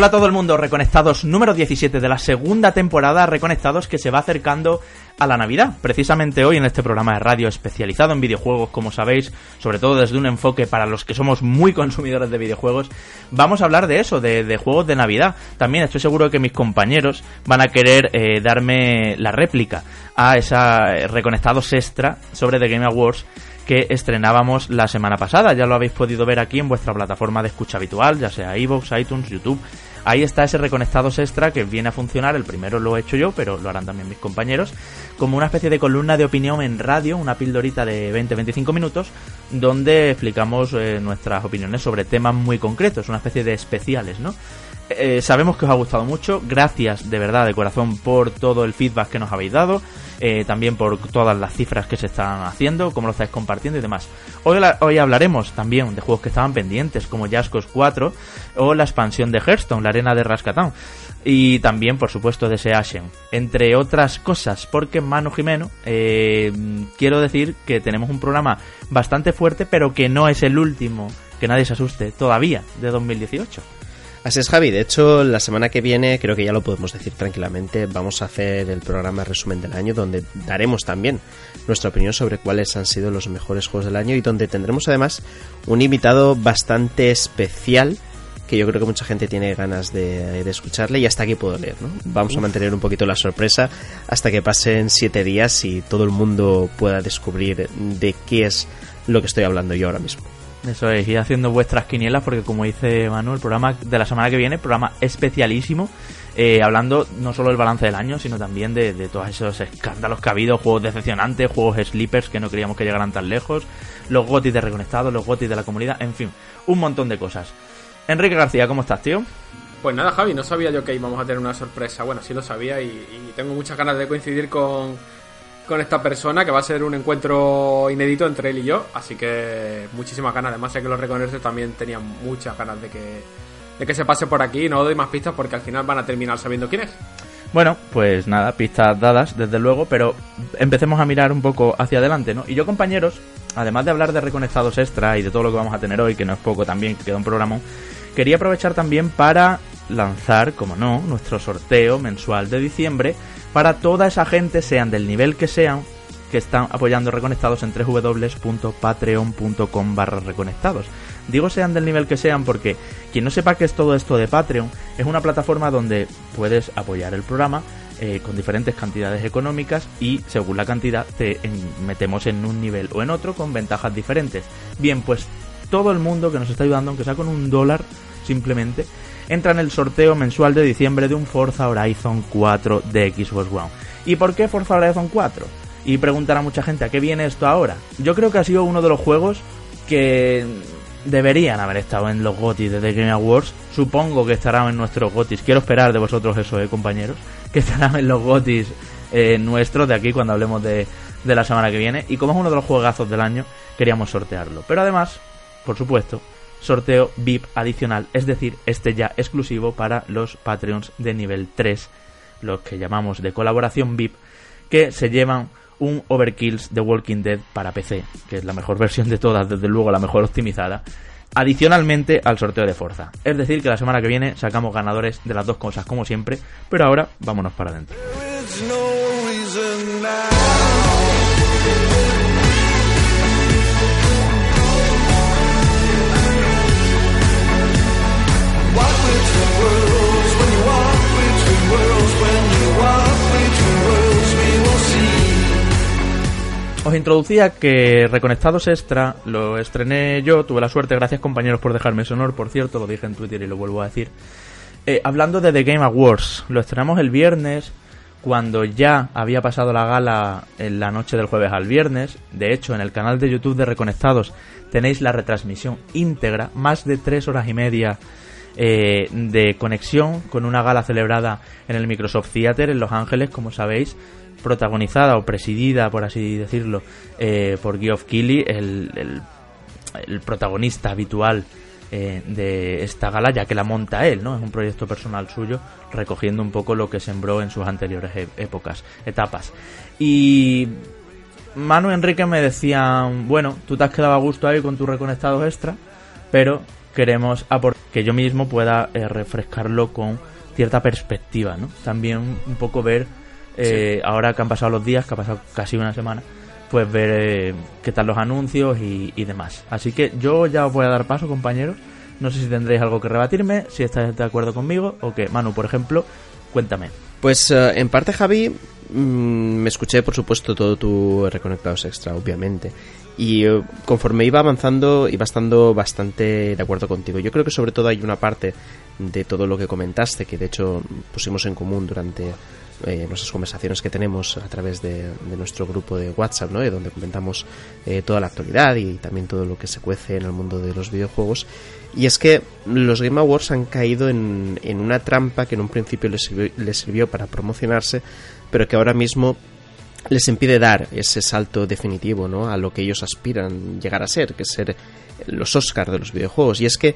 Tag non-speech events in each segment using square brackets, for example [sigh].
Hola a todo el mundo, Reconectados número 17 de la segunda temporada, Reconectados que se va acercando a la Navidad. Precisamente hoy en este programa de radio especializado en videojuegos, como sabéis, sobre todo desde un enfoque para los que somos muy consumidores de videojuegos, vamos a hablar de eso, de, juegos de Navidad. También estoy seguro de que mis compañeros van a querer eh, darme la réplica a esa eh, Reconectados extra sobre The Game Awards que estrenábamos la semana pasada. Ya lo habéis podido ver aquí en vuestra plataforma de escucha habitual, ya sea iVoox, iTunes, YouTube. Ahí está ese Reconectados Extra que viene a funcionar. El primero lo he hecho yo, pero lo harán también mis compañeros. Como una especie de columna de opinión en radio, una pildorita de 20-25 minutos, donde explicamos eh, nuestras opiniones sobre temas muy concretos, una especie de especiales, ¿no? Eh, sabemos que os ha gustado mucho. Gracias de verdad, de corazón, por todo el feedback que nos habéis dado. Eh, también por todas las cifras que se están haciendo, cómo lo estáis compartiendo y demás. Hoy, hoy hablaremos también de juegos que estaban pendientes, como Jaskos 4 o la expansión de Hearthstone, la arena de Rascatán. Y también, por supuesto, de ese Ashen. Entre otras cosas, porque Manu Jimeno, eh, quiero decir que tenemos un programa bastante fuerte, pero que no es el último, que nadie se asuste, todavía, de 2018. Así es, Javi. De hecho, la semana que viene, creo que ya lo podemos decir tranquilamente, vamos a hacer el programa resumen del año, donde daremos también nuestra opinión sobre cuáles han sido los mejores juegos del año y donde tendremos además un invitado bastante especial que yo creo que mucha gente tiene ganas de, escucharle y hasta aquí puedo leer, ¿no? Vamos a mantener un poquito la sorpresa hasta que pasen siete días y todo el mundo pueda descubrir de qué es lo que estoy hablando yo ahora mismo. Eso es, ir haciendo vuestras quinielas porque como dice Manuel, el programa de la semana que viene, programa especialísimo, eh, hablando no solo del balance del año, sino también de, todos esos escándalos que ha habido, juegos decepcionantes, juegos sleepers que no creíamos que llegaran tan lejos, los gotis de Reconectados, los gotis de la comunidad, en fin, un montón de cosas. Enrique García, ¿cómo estás, tío? Pues nada, Javi, no sabía yo que íbamos a tener una sorpresa. Bueno, sí lo sabía y tengo muchas ganas de coincidir con con esta persona, que va a ser un encuentro inédito entre él y yo. Así que muchísimas ganas. Además, sé que los reconoce también tenían muchas ganas de que, de que se pase por aquí. No doy más pistas porque al final van a terminar sabiendo quién es. Bueno, pues nada, pistas dadas, desde luego, pero empecemos a mirar un poco hacia adelante, ¿no? Y yo, compañeros, además de hablar de reconectados extra y de todo lo que vamos a tener hoy, que no es poco también, que queda un programa, quería aprovechar también para lanzar, como no, nuestro sorteo mensual de diciembre para toda esa gente, sean del nivel que sean, que están apoyando Reconectados en www.patreon.com barra reconectados. Digo sean del nivel que sean porque quien no sepa qué es todo esto de Patreon, es una plataforma donde puedes apoyar el programa eh, con diferentes cantidades económicas y según la cantidad te metemos en un nivel o en otro con ventajas diferentes. Bien, pues todo el mundo que nos está ayudando, aunque sea con un dólar simplemente, entra en el sorteo mensual de diciembre de un Forza Horizon 4 de Xbox One. ¿Y por qué Forza Horizon 4? Y preguntará mucha gente, ¿a qué viene esto ahora? Yo creo que ha sido uno de los juegos que deberían haber estado en los GOTIS de The Game Awards. Supongo que estarán en nuestros GOTIS. Quiero esperar de vosotros eso, eh, compañeros. [laughs] Que estarán en los GOTIS eh, nuestros de aquí cuando hablemos de, de la semana que viene. Y como es uno de los juegazos del año, queríamos sortearlo. Pero además, por supuesto, sorteo VIP adicional, es decir, este ya exclusivo para los Patreons de nivel 3, los que llamamos de colaboración VIP, que se llevan un Overkills de Walking Dead para PC, que es la mejor versión de todas, desde luego la mejor optimizada, adicionalmente al sorteo de Forza. Es decir, que la semana que viene sacamos ganadores de las dos cosas como siempre, pero ahora vámonos para adentro. Os introducía que Reconectados Extra lo estrené yo, tuve la suerte, gracias compañeros por dejarme ese honor, por cierto, lo dije en Twitter y lo vuelvo a decir. Eh, hablando de The Game Awards, lo estrenamos el viernes, cuando ya había pasado la gala en la noche del jueves al viernes. De hecho, en el canal de YouTube de Reconectados tenéis la retransmisión íntegra, más de tres horas y media eh, de conexión con una gala celebrada en el Microsoft Theater en Los Ángeles, como sabéis, protagonizada o presidida, por así decirlo, eh, por Geoff Keighley, el, el, protagonista habitual eh, de esta gala, ya que la monta él, ¿no? Es un proyecto personal suyo, recogiendo un poco lo que sembró en sus anteriores e, épocas, etapas. Y Manu Enrique me decían, bueno, tú te has quedado a gusto ahí con tus reconectados extra, pero queremos que yo mismo pueda eh, refrescarlo con cierta perspectiva, ¿no? También un poco ver, eh, ahora que han pasado los días, que ha pasado casi una semana, pues ver eh, qué tal los anuncios y, y demás. Así que yo ya os voy a dar paso, compañeros. No sé si tendréis algo que rebatirme, si estáis de acuerdo conmigo o que, Manu, por ejemplo, cuéntame. Pues eh, en parte, Javi, mm, me escuché, por supuesto, todo tu Reconectados Extra, obviamente. Y eh, conforme iba avanzando, iba estando bastante de acuerdo contigo. Yo creo que sobre todo hay una parte de todo lo que comentaste, que de hecho pusimos en común durante eh, nuestras conversaciones que tenemos a través de, nuestro grupo de WhatsApp, ¿no? De donde comentamos eh, toda la actualidad y también todo lo que se cuece en el mundo de los videojuegos. Y es que los Game Awards han caído en, en una trampa que en un principio les sirvió, les sirvió para promocionarse, pero que ahora mismo les impide dar ese salto definitivo ¿no? a lo que ellos aspiran llegar a ser, que es ser los Oscars de los videojuegos. Y es que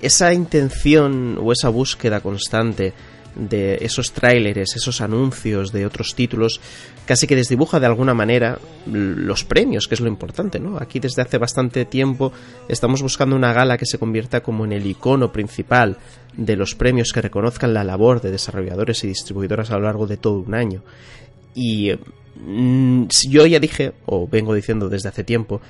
esa intención o esa búsqueda constante de esos tráileres, esos anuncios de otros títulos, casi que desdibuja de alguna manera los premios, que es lo importante, ¿no? Aquí desde hace bastante tiempo estamos buscando una gala que se convierta como en el icono principal de los premios que reconozcan la labor de desarrolladores y distribuidoras a lo largo de todo un año. Y mm, yo ya dije, o vengo diciendo desde hace tiempo,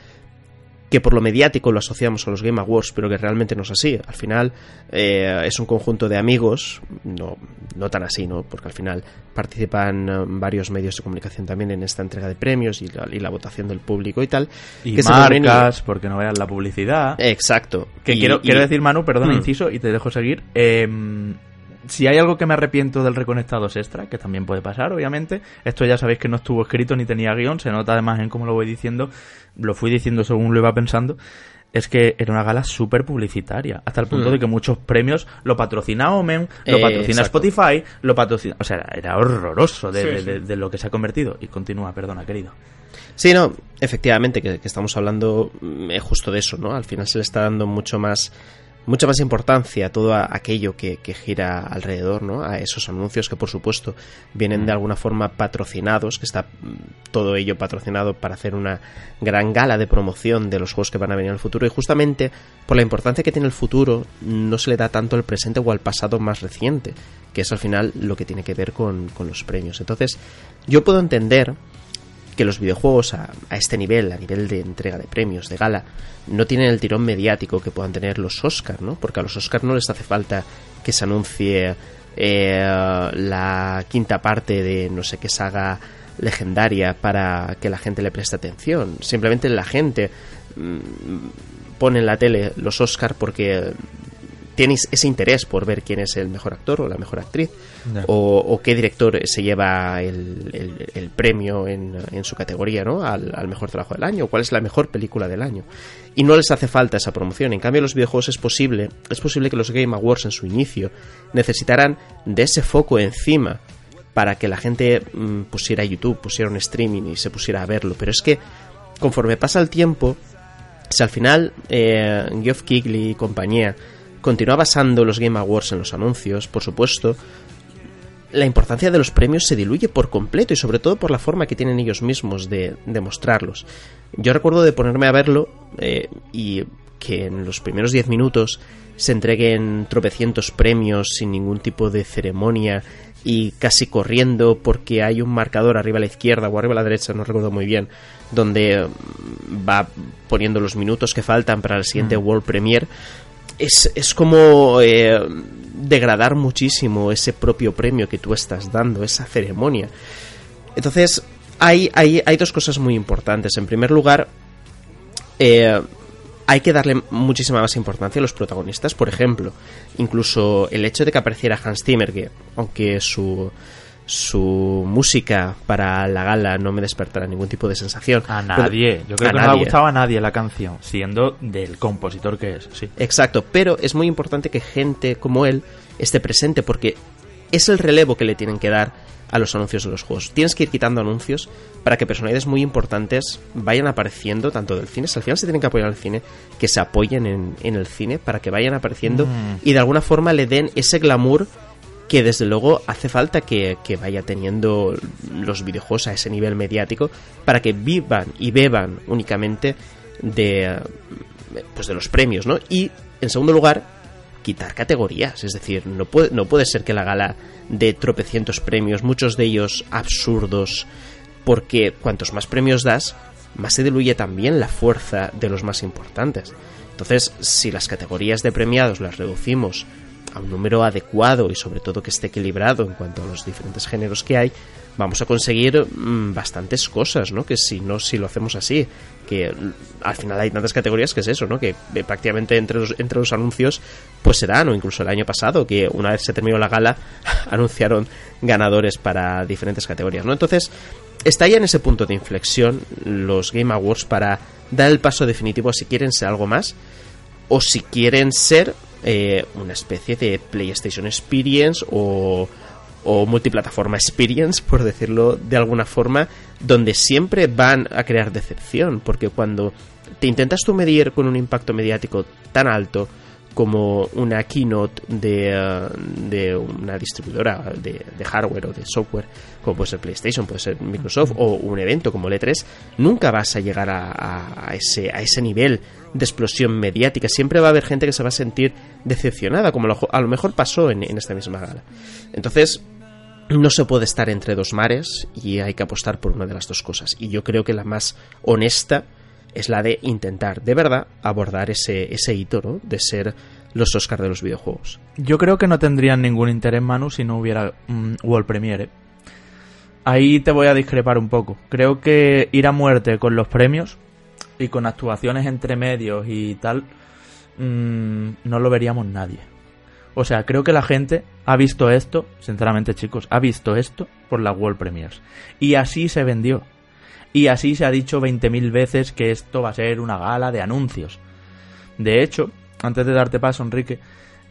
que por lo mediático lo asociamos a los Game Awards, pero que realmente no es así. Al final eh, es un conjunto de amigos, no, no tan así, ¿no? Porque al final participan eh, varios medios de comunicación también en esta entrega de premios y la, y la votación del público y tal. Y que se marcas, porque no vean la publicidad. Exacto. Que Y- quiero, y- quiero decir, Manu, perdona, Mm. inciso, y te dejo seguir. eh, si hay algo que me arrepiento del Reconectados Extra, que también puede pasar, obviamente, esto ya sabéis que no estuvo escrito ni tenía guion, se nota además en cómo lo voy diciendo, lo fui diciendo según lo iba pensando, es que era una gala súper publicitaria, hasta el punto Mm. de que muchos premios lo patrocina Omen, lo Eh, patrocina exacto. Spotify, lo patrocina... O sea, era, horroroso de, Sí, de- sí. de- de lo que se ha convertido. Y continúa, perdona, querido. Sí, no, efectivamente, que, que estamos hablando mm, eh, justo de eso, ¿no? Al final se le está dando mucho más mucha más importancia a todo aquello que, que gira alrededor, ¿no? A esos anuncios que, por supuesto, vienen de alguna forma patrocinados, que está mm, todo ello patrocinado para hacer una gran gala de promoción de los juegos que van a venir en el futuro. Y justamente por la importancia que tiene el futuro, no se le da tanto al presente o al pasado más reciente, que es al final lo que tiene que ver con, con los premios. Entonces, yo puedo entender que los videojuegos a, a este nivel, a nivel de entrega de premios, de gala, no tienen el tirón mediático que puedan tener los Oscars, ¿no? Porque a los Oscars no les hace falta que se anuncie eh, la quinta parte de no sé qué saga legendaria para que la gente le preste atención. Simplemente la gente mm, pone en la tele los Oscars porque tienes ese interés por ver quién es el mejor actor o la mejor actriz o, o qué director se lleva el, el- el premio en, en su categoría ¿no? al, al mejor trabajo del año o cuál es la mejor película del año. Y no les hace falta esa promoción. En cambio los videojuegos es posible es posible que los Game Awards en su inicio necesitaran de ese foco encima para que la gente mm, pusiera YouTube pusiera un streaming y se pusiera a verlo. Pero es que conforme pasa el tiempo si al final eh, Geoff Keighley y compañía continúa basando los Game Awards en los anuncios, por supuesto, la importancia de los premios se diluye por completo y sobre todo por la forma que tienen ellos mismos de, de mostrarlos. Yo recuerdo de ponerme a verlo eh, y que en los primeros 10 minutos se entreguen tropecientos premios sin ningún tipo de ceremonia y casi corriendo porque hay un marcador arriba a la izquierda o arriba a la derecha, no recuerdo muy bien, donde va poniendo los minutos que faltan para el siguiente World Premiere. Es, es como eh, degradar muchísimo ese propio premio que tú estás dando, esa ceremonia. Entonces, hay, hay, hay dos cosas muy importantes. En primer lugar, eh, hay que darle muchísima más importancia a los protagonistas. Por ejemplo, incluso el hecho de que apareciera Hans Zimmer, que aunque su, su música para la gala no me despertará ningún tipo de sensación. A pero- nadie. Yo creo que no le ha gustado a nadie la canción, siendo del compositor que es, sí. Exacto, pero es muy importante que gente como él esté presente porque es el relevo que le tienen que dar a los anuncios de los juegos. Tienes que ir quitando anuncios para que personalidades muy importantes vayan apareciendo tanto del cine, si al final se tienen que apoyar al cine, que se apoyen en, en el cine para que vayan apareciendo Mm. y de alguna forma le den ese glamour que desde luego hace falta que, vaya teniendo los videojuegos a ese nivel mediático para que vivan y beban únicamente de, pues de los premios, ¿no? Y en segundo lugar, quitar categorías. Es decir, no puede, no puede ser que la gala de tropecientos premios, muchos de ellos absurdos, porque cuantos más premios das, más se diluye también la fuerza de los más importantes. Entonces, si las categorías de premiados las reducimos a un número adecuado y sobre todo que esté equilibrado en cuanto a los diferentes géneros que hay, vamos a conseguir mm, bastantes cosas, ¿no? Que si no, si lo hacemos así, que al final hay tantas categorías que es eso, ¿no? Que eh, prácticamente entre los, entre los anuncios pues serán, o incluso el año pasado, que una vez se terminó la gala, [laughs] anunciaron ganadores para diferentes categorías, ¿no? Entonces, está ya en ese punto de inflexión los Game Awards para dar el paso definitivo si quieren ser algo más o si quieren ser eh, una especie de PlayStation Experience o, o multiplataforma Experience, por decirlo de alguna forma, donde siempre van a crear decepción, porque cuando te intentas tú medir con un impacto mediático tan alto, como una keynote de, eh, de una distribuidora de, hardware o de software, como puede ser PlayStation, puede ser Microsoft, o un evento como el E3, nunca vas a llegar a, ese, a ese nivel de explosión mediática. Siempre va a haber gente que se va a sentir decepcionada, como a lo mejor pasó en, en esta misma gala. Entonces, no se puede estar entre dos mares y hay que apostar por una de las dos cosas. Y yo creo que la más honesta es la de intentar de verdad abordar ese, ese hito, ¿no? De ser los Oscars de los videojuegos. Yo creo que no tendrían ningún interés, Manu, si no hubiera World Premiere. Ahí te voy a discrepar un poco. Creo que ir a muerte con los premios y con actuaciones entre medios y tal, mm, no lo veríamos nadie. O sea, creo que la gente ha visto esto, sinceramente chicos, ha visto esto por la World Premiers. Y así se vendió. Y así se ha dicho 20.000 veces que esto va a ser una gala de anuncios. De hecho, antes de darte paso, Enrique,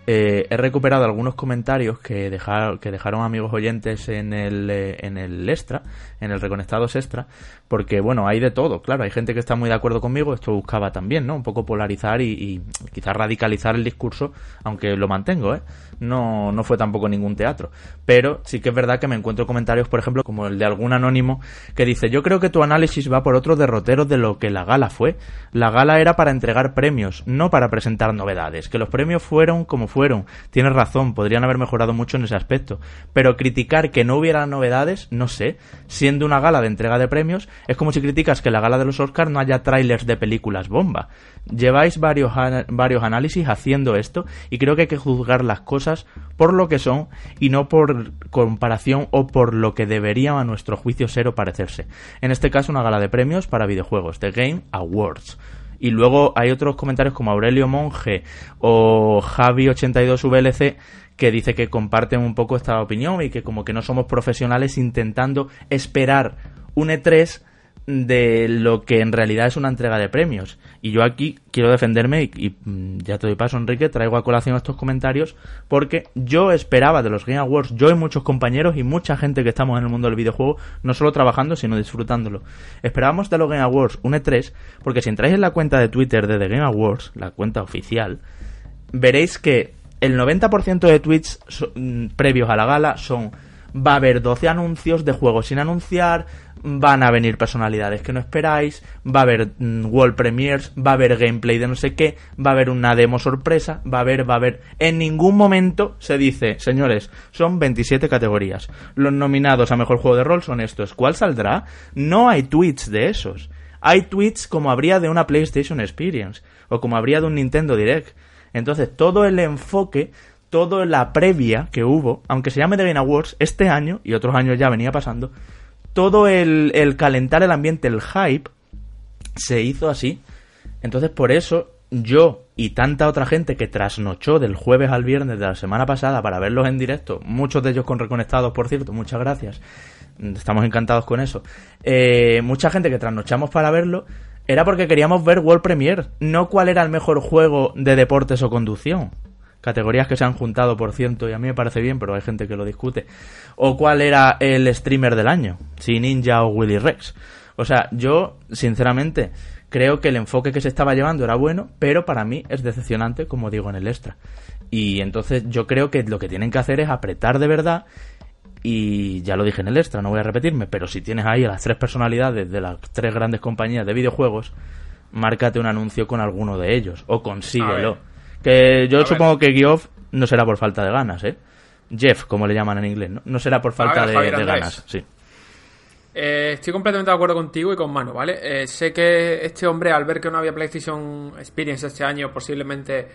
eh, he recuperado algunos comentarios que, que dejaron amigos oyentes en el, eh, en el extra, en el Reconectados extra, porque bueno, hay de todo, claro, hay gente que está muy de acuerdo conmigo, esto buscaba también, ¿no? Un poco polarizar y, y quizás radicalizar el discurso, aunque lo mantengo, ¿eh? No, no fue tampoco ningún teatro. Pero sí que es verdad que me encuentro comentarios, por ejemplo, como el de algún anónimo, que dice, yo creo que tu análisis va por otro derrotero de lo que la gala fue. La gala era para entregar premios, no para presentar novedades, que los premios fueron como fueron. Tienes razón, podrían haber mejorado mucho en ese aspecto. Pero criticar que no hubiera novedades, no sé. Siendo una gala de entrega de premios, es como si criticas que la gala de los Oscars no haya trailers de películas bomba. Lleváis varios, varios análisis haciendo esto y creo que hay que juzgar las cosas por lo que son y no por comparación o por lo que debería a nuestro juicio ser o parecerse. En este caso, una gala de premios para videojuegos, The Game Awards. Y luego hay otros comentarios como Aurelio Monge o Javi82VLC que dice que comparten un poco esta opinión y que como que no somos profesionales intentando esperar un E3 de lo que en realidad es una entrega de premios. Y yo aquí quiero defenderme y, mm, ya te doy paso, Enrique, traigo a colación estos comentarios porque yo esperaba de los Game Awards, yo y muchos compañeros y mucha gente que estamos en el mundo del videojuego, no solo trabajando, sino disfrutándolo. Esperábamos de los Game Awards un E3 porque si entráis en la cuenta de Twitter de The Game Awards, la cuenta oficial, veréis que el 90% de tweets mm, previos a la gala son va a haber 12 anuncios de juegos sin anunciar, van a venir personalidades que no esperáis, va a haber mm, World Premiers, va a haber gameplay de no sé qué, va a haber una demo sorpresa, va a haber, va a haber... En ningún momento se dice, señores, son 27 categorías. Los nominados a Mejor Juego de Rol son estos. ¿Cuál saldrá? No hay tweets de esos. Hay tweets como habría de una PlayStation Experience o como habría de un Nintendo Direct. Entonces, todo el enfoque toda la previa que hubo, aunque se llame The Game Awards, este año, y otros años ya venía pasando, todo el, el calentar el ambiente, el hype, se hizo así. Entonces, por eso, yo y tanta otra gente que trasnochó del jueves al viernes de la semana pasada para verlos en directo, muchos de ellos con reconectados, por cierto, muchas gracias, estamos encantados con eso, eh, mucha gente que trasnochamos para verlo, era porque queríamos ver World Premiere, no cuál era el mejor juego de deportes o conducción categorías que se han juntado, por ciento, y a mí me parece bien, pero hay gente que lo discute. O cuál era el streamer del año, si Ninja o Willy Rex. O sea, yo, sinceramente, creo que el enfoque que se estaba llevando era bueno, pero para mí es decepcionante, como digo en el extra. Y entonces yo creo que lo que tienen que hacer es apretar de verdad. Y ya lo dije en el extra, no voy a repetirme, pero si tienes ahí a las tres personalidades de las tres grandes compañías de videojuegos, márcate un anuncio con alguno de ellos o consíguelo Que yo supongo que Geoff no será por falta de ganas, ¿eh? Jeff, como le llaman en inglés, ¿no? No será por falta de, ganas, sí. Eh, estoy completamente de acuerdo contigo y con Mano, ¿vale? Eh, sé que este hombre, al ver que no había PlayStation Experience este año, posiblemente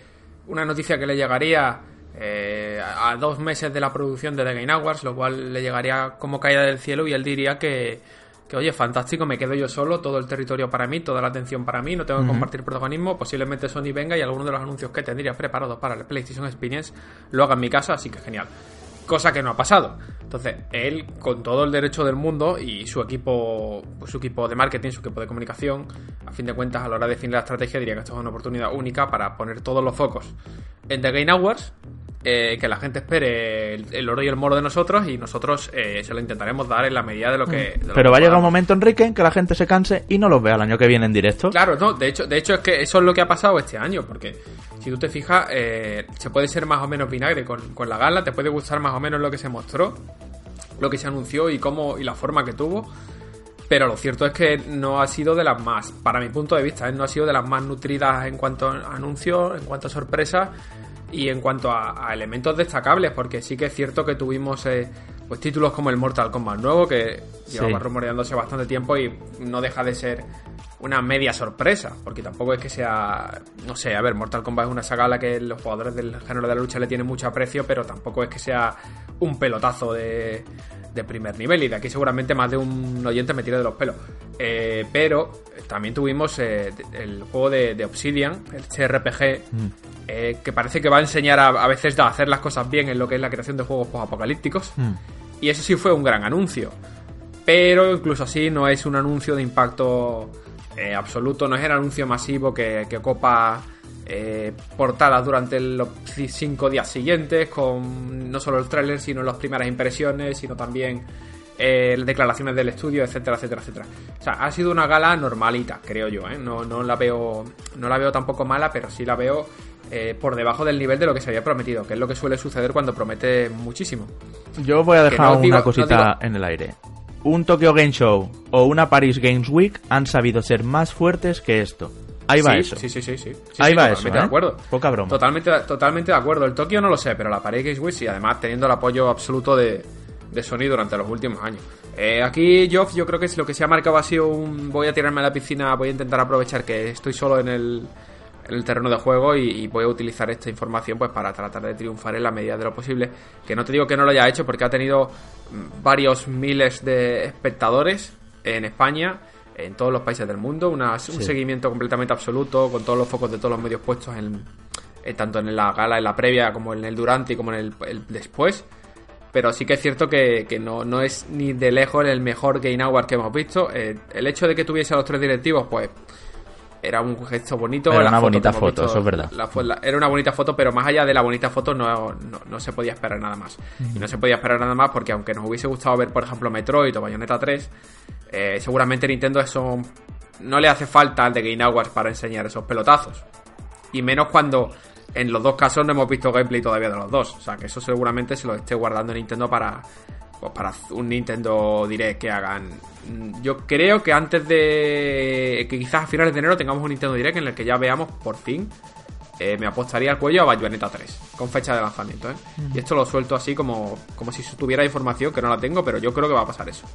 una noticia que le llegaría eh, a dos meses de la producción de The Game Awards, lo cual le llegaría como caída del cielo y él diría que, que, oye, fantástico, me quedo yo solo, todo el territorio para mí, toda la atención para mí, no tengo que compartir protagonismo, posiblemente Sony venga y alguno de los anuncios que tendría preparados para el PlayStation Experience lo haga en mi casa, así que genial cosa que no ha pasado. Entonces, él, con todo el derecho del mundo y su equipo, pues, su equipo de marketing, su equipo de comunicación, a fin de cuentas, a la hora de definir la estrategia, diría que esto es una oportunidad única para poner todos los focos en The Game Awards, eh, que la gente espere el, oro y el moro de nosotros y nosotros eh, se lo intentaremos dar en la medida de lo que... Pero va a llegar un momento, Enrique, en que la gente se canse y no los vea el año que viene en directo. Claro, no, de hecho, de hecho es que eso es lo que ha pasado este año, porque si tú te fijas, eh, se puede ser más o menos vinagre con, con, la gala, te puede gustar más o menos lo que se mostró, lo que se anunció y cómo y la forma que tuvo. Pero lo cierto es que no ha sido de las más, para mi punto de vista, no ha sido de las más nutridas en cuanto a anuncios, en cuanto a sorpresas y en cuanto a, elementos destacables, porque sí que es cierto que tuvimos eh, pues títulos como el Mortal Kombat nuevo, que llevaba rumoreándose bastante tiempo y no deja de ser una media sorpresa, porque tampoco es que sea, no sé, a ver, Mortal Kombat es una saga a la que los jugadores del género de la lucha le tienen mucho aprecio, pero tampoco es que sea un pelotazo de, de primer nivel y de aquí seguramente más de un oyente me tira de los pelos. Eh, pero también tuvimos eh, el juego de, Obsidian, el CRPG, mm. eh, que parece que va a enseñar a, veces a hacer las cosas bien en lo que es la creación de juegos apocalípticos. Mm. Y eso sí fue un gran anuncio. Pero incluso así no es un anuncio de impacto absoluto, no es el anuncio masivo que, que copa eh, portadas durante los cinco días siguientes, con no solo el tráiler, sino las primeras impresiones, sino también eh, declaraciones del estudio, etcétera, etcétera, etcétera. O sea, ha sido una gala normalita, creo yo, ¿eh? No, no la veo. No la veo tampoco mala, pero sí la veo eh, por debajo del nivel de lo que se había prometido, que es lo que suele suceder cuando promete muchísimo. Yo voy a dejar una cosita en el aire. Un Tokyo Game Show o una Paris Games Week han sabido ser más fuertes que esto. Ahí va eso. Sí, sí, sí, sí. Ahí va eso. de ¿eh? acuerdo. Poca broma. Totalmente, totalmente de acuerdo. El Tokio no lo sé, pero la Paris Games Week sí, además teniendo el apoyo absoluto de, de Sony durante los últimos años. Eh, aquí, Geoff, yo creo que es lo que se ha marcado ha sido un voy a tirarme a la piscina, voy a intentar aprovechar que estoy solo en el, en el terreno de juego y, voy a utilizar esta información pues para tratar de triunfar en la medida de lo posible. Que no te digo que no lo haya hecho porque ha tenido mm, varios miles de espectadores en España en todos los países del mundo, un seguimiento completamente absoluto, con todos los focos de todos los medios puestos en, tanto en la gala, en la previa, como en el durante y como en el, después. Pero sí que es cierto que, no, no, es ni de lejos el mejor Game Award que hemos visto. Eh, el hecho de que tuviese a los tres directivos, pues era un gesto bonito. Era una bonita foto, eso es verdad. era una bonita foto, pero más allá de la bonita foto no, no, se podía esperar nada más. Y no se podía esperar nada más porque aunque nos hubiese gustado ver, por ejemplo, Metroid o Bayonetta 3, eh, seguramente Nintendo eso no le hace falta al de Game Awards para enseñar esos pelotazos. Y menos cuando en los dos casos no hemos visto gameplay todavía de los dos. O sea que eso seguramente se lo esté guardando Nintendo para, pues para un Nintendo Direct que hagan. Yo creo que antes de que quizás a finales de enero tengamos un Nintendo Direct en el que ya veamos por fin. Eh, me apostaría al cuello a Bayonetta 3 con fecha de lanzamiento. ¿eh? Y esto lo suelto así como, como si tuviera información que no la tengo, pero yo creo que va a pasar eso.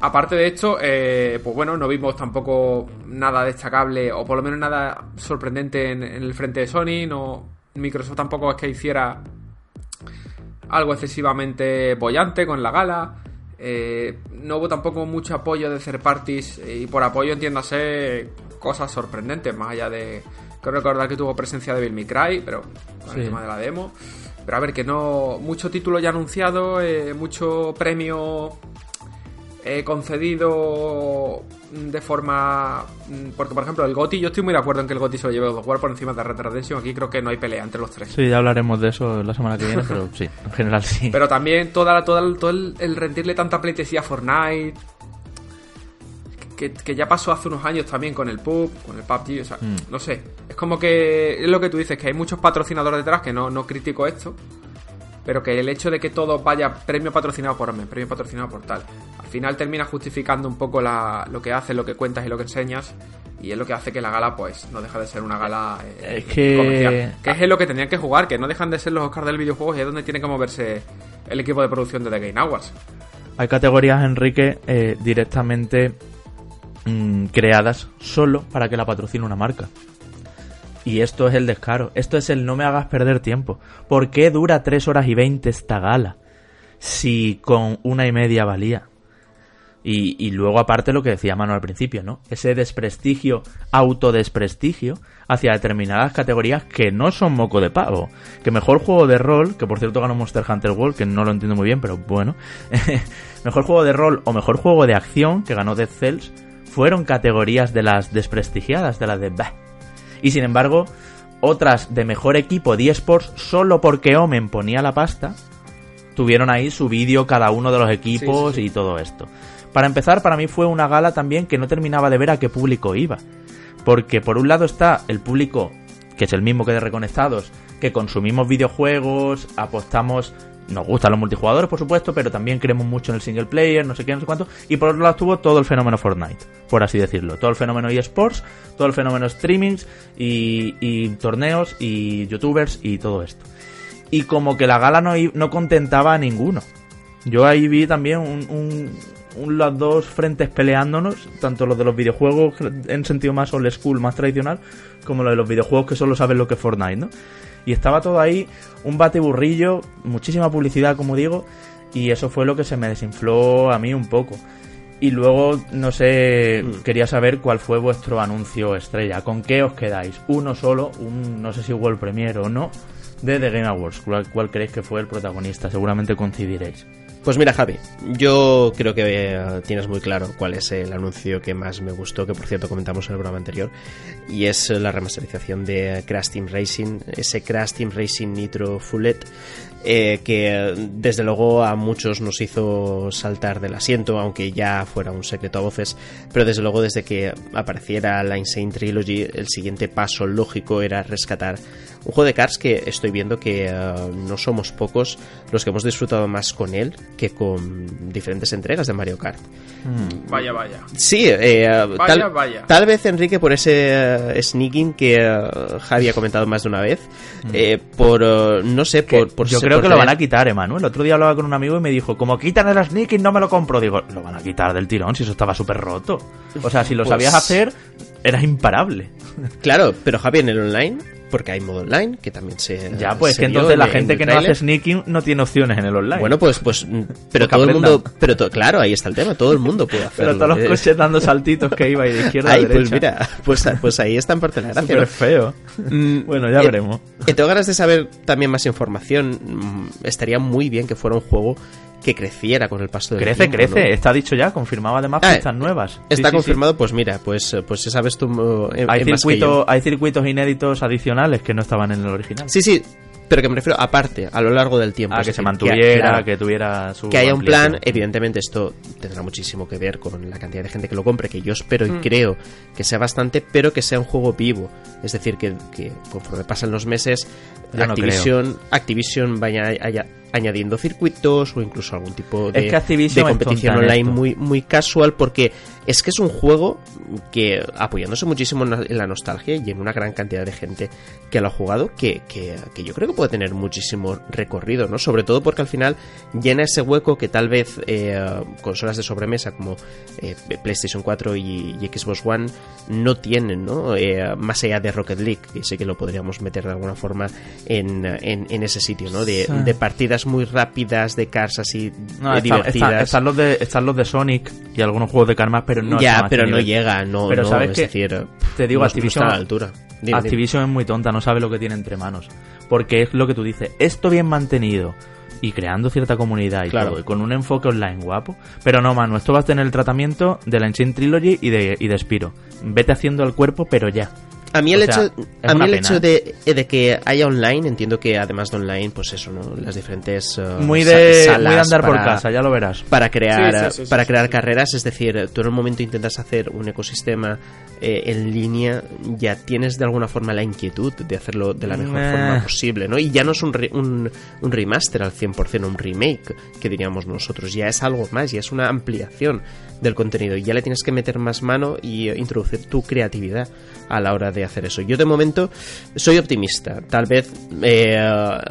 Aparte de esto, eh, pues bueno, no vimos tampoco nada destacable o por lo menos nada sorprendente en, el frente de Sony. No, Microsoft tampoco es que hiciera algo excesivamente bollante con la gala. Eh, no hubo tampoco mucho apoyo de third parties y por apoyo entiéndase cosas sorprendentes, más allá de... Creo recordar que tuvo presencia de Bill Cry, pero con el tema de la demo. Pero a ver, que no... Mucho título ya anunciado, eh, mucho premio he concedido de forma. Porque, por ejemplo, el GOTI, yo estoy muy de acuerdo en que el GOTI se lo lleve a jugar por encima de Red Redemption. Aquí creo que no hay pelea entre los tres. Sí, ya hablaremos de eso la semana que viene, pero [laughs] sí, en general sí. Pero también toda, toda, todo el, rendirle tanta pleitesía a Fortnite. Que, que, ya pasó hace unos años también con el PUB, con el PUBG, o sea, mm. no sé. Es como que es lo que tú dices, que hay muchos patrocinadores detrás que no, no critico esto pero que el hecho de que todo vaya premio patrocinado por mí, premio patrocinado por tal, al final termina justificando un poco lo que haces, lo que cuentas y lo que enseñas. y es lo que hace que la gala pues no deja de ser una gala eh, Es que- comercial. que es lo que tenían que jugar que no dejan de ser los Oscars del videojuego y es donde tiene que moverse el equipo de producción de The Game Awards Hay categorías, Enrique, eh, directamente mm, creadas solo para que la patrocine una marca. Y esto es el descaro. Esto es el no me hagas perder tiempo. ¿Por qué dura 3 horas y 20 esta gala? Si con una y media valía. Y, luego aparte lo que decía Manu al principio, ¿no? Ese desprestigio, autodesprestigio hacia determinadas categorías que no son moco de pavo. Que mejor juego de rol, que por cierto ganó Monster Hunter World, que no lo entiendo muy bien, pero bueno. [laughs] mejor juego de rol o mejor juego de acción, que ganó Dead Cells, fueron categorías de las desprestigiadas, de las de bah. Y sin embargo, otras de mejor equipo de eSports, solo porque Omen ponía la pasta, tuvieron ahí su vídeo cada uno de los equipos Sí, sí, sí. y todo esto. Para empezar, para mí fue una gala también que no terminaba de ver a qué público iba. Porque por un lado está el público, que es el mismo que de Reconectados, que consumimos videojuegos, apostamos, nos gustan los multijugadores, por supuesto, pero también creemos mucho en el single player, no sé qué, no sé cuánto. Y por otro lado estuvo todo el fenómeno Fortnite, por así decirlo. Todo el fenómeno eSports, todo el fenómeno streamings y, torneos y youtubers y todo esto. Y como que la gala no, no contentaba a ninguno. Yo ahí vi también un- un- los dos frentes peleándonos, tanto los de los videojuegos en sentido más old school, más tradicional, como los de los videojuegos que solo saben lo que es Fortnite, ¿no? Y estaba todo ahí, un bate-burrillo, muchísima publicidad, como digo, y eso fue lo que se me desinfló a mí un poco. Y luego, no sé, quería saber cuál fue vuestro anuncio estrella. ¿Con qué os quedáis? ¿Uno solo? Un, no sé si World Premiere o no. De The Game Awards. ¿Cuál, cuál creéis que fue el protagonista? Seguramente coincidiréis. Pues mira, Javi, yo creo que eh, tienes muy claro cuál es el anuncio que más me gustó, que por cierto comentamos en el programa anterior, y es la remasterización de Crash Team Racing, ese Crash Team Racing Nitro Fullet, eh, que desde luego a muchos nos hizo saltar del asiento, aunque ya fuera un secreto a voces, pero desde luego desde que apareciera la Insane Trilogy, el siguiente paso lógico era rescatar un juego de Cars que estoy viendo que eh, no somos pocos los que hemos disfrutado más con él que con diferentes entregas de Mario Kart. vaya vaya Sí, eh, Vaya, tal, vaya. tal vez Enrique por ese eh, sneaking que eh, Javi ha comentado más de una vez, eh, por eh, no sé, por, por Yo ser- creo por que lo van a quitar, Emanuel. El otro día hablaba con un amigo y me dijo, como quitan el sneaking no me lo compro. Digo, lo van a quitar del tirón si eso estaba súper roto. O sea, si lo Pues- sabías hacer, eras imparable. Claro, pero Javi en el online, porque hay modo online que también se Ya, pues se que entonces la en- en gente que no hace sneaking no tiene opciones en el online. Bueno, pues, pues, mm, pero Pues que todo el mundo, pero to- claro, ahí está el tema, todo el mundo puede [laughs] hacerlo. pero todos los Eh, coches dando saltitos que iba y de izquierda a Ay, derecha. pues mira, pues, pues ahí está en parte la gracia. ¿no? feo. Mm, [laughs] bueno, ya eh, veremos. eh, tengo ganas de saber también más información. Mm, Estaría muy bien que fuera un juego que creciera con el paso del Crece, tiempo, crece. ¿no? Está dicho ya, confirmaba además Ah, pistas nuevas. Sí, Está sí, sí. confirmado, pues mira, pues, pues ya sabes tú eh, Hay, eh, que circuito- hay circuitos inéditos adicionales que no estaban en el original. Sí, sí, pero que me refiero aparte, a lo largo del tiempo. a es que se mantuviera, claro, que tuviera su. que haya un plan, evidentemente esto tendrá muchísimo que ver con la cantidad de gente que lo compre, que yo espero Mm. y creo que sea bastante, pero que sea un juego vivo. Es decir, que, que conforme pasan los meses, no Activision, Activision vaya haya- añadiendo circuitos o incluso algún tipo de, Es que Activision de competición online esto. muy, muy casual, porque es que es un juego que, apoyándose muchísimo en la, nostalgia y en una gran cantidad de gente que lo ha jugado, que, que, que yo creo que puede tener muchísimo recorrido, ¿no? Sobre todo porque al final llena ese hueco que tal vez eh, consolas de sobremesa como eh, PlayStation 4 y, y Xbox One no tienen, ¿no? Eh, más allá de Rocket League, que sí que lo podríamos meter de alguna forma en, en, en ese sitio, ¿no? De, Sí. de partidas muy rápidas, de cars así No, eh, está- divertidas. está- están, los de, están los de Sonic y algunos juegos de Karma, pero no ya, pero no llega, no, Pero no, ¿sabes es decir, Te digo, no- Activision, a la altura. Dime, dime. Activision es muy tonta, no sabe lo que tiene entre manos. Porque es lo que tú dices, esto bien mantenido y creando cierta comunidad y Claro. todo, y con un enfoque online guapo. Pero no, mano, esto va a tener el tratamiento de la Ancient Trilogy y de, y de Spiro. Vete haciendo el cuerpo, pero ya. A mí el O sea, hecho, a mí el hecho ¿eh? de, de que haya online, entiendo que además de online, pues eso, ¿no? Las diferentes uh, Muy de, muy salas de andar por para- casa, ya lo verás. para crear Sí, sí, sí, sí, para sí, crear sí. carreras es decir tú en un momento intentas hacer un ecosistema eh, en línea ya tienes de alguna forma la inquietud de hacerlo de la mejor forma posible no y ya no es un, re- un, un remaster al 100% un remake que diríamos nosotros ya es algo más ya es una ampliación del contenido y ya le tienes que meter más mano y introducir tu creatividad a la hora de hacer eso. Yo de momento soy optimista. Tal vez eh,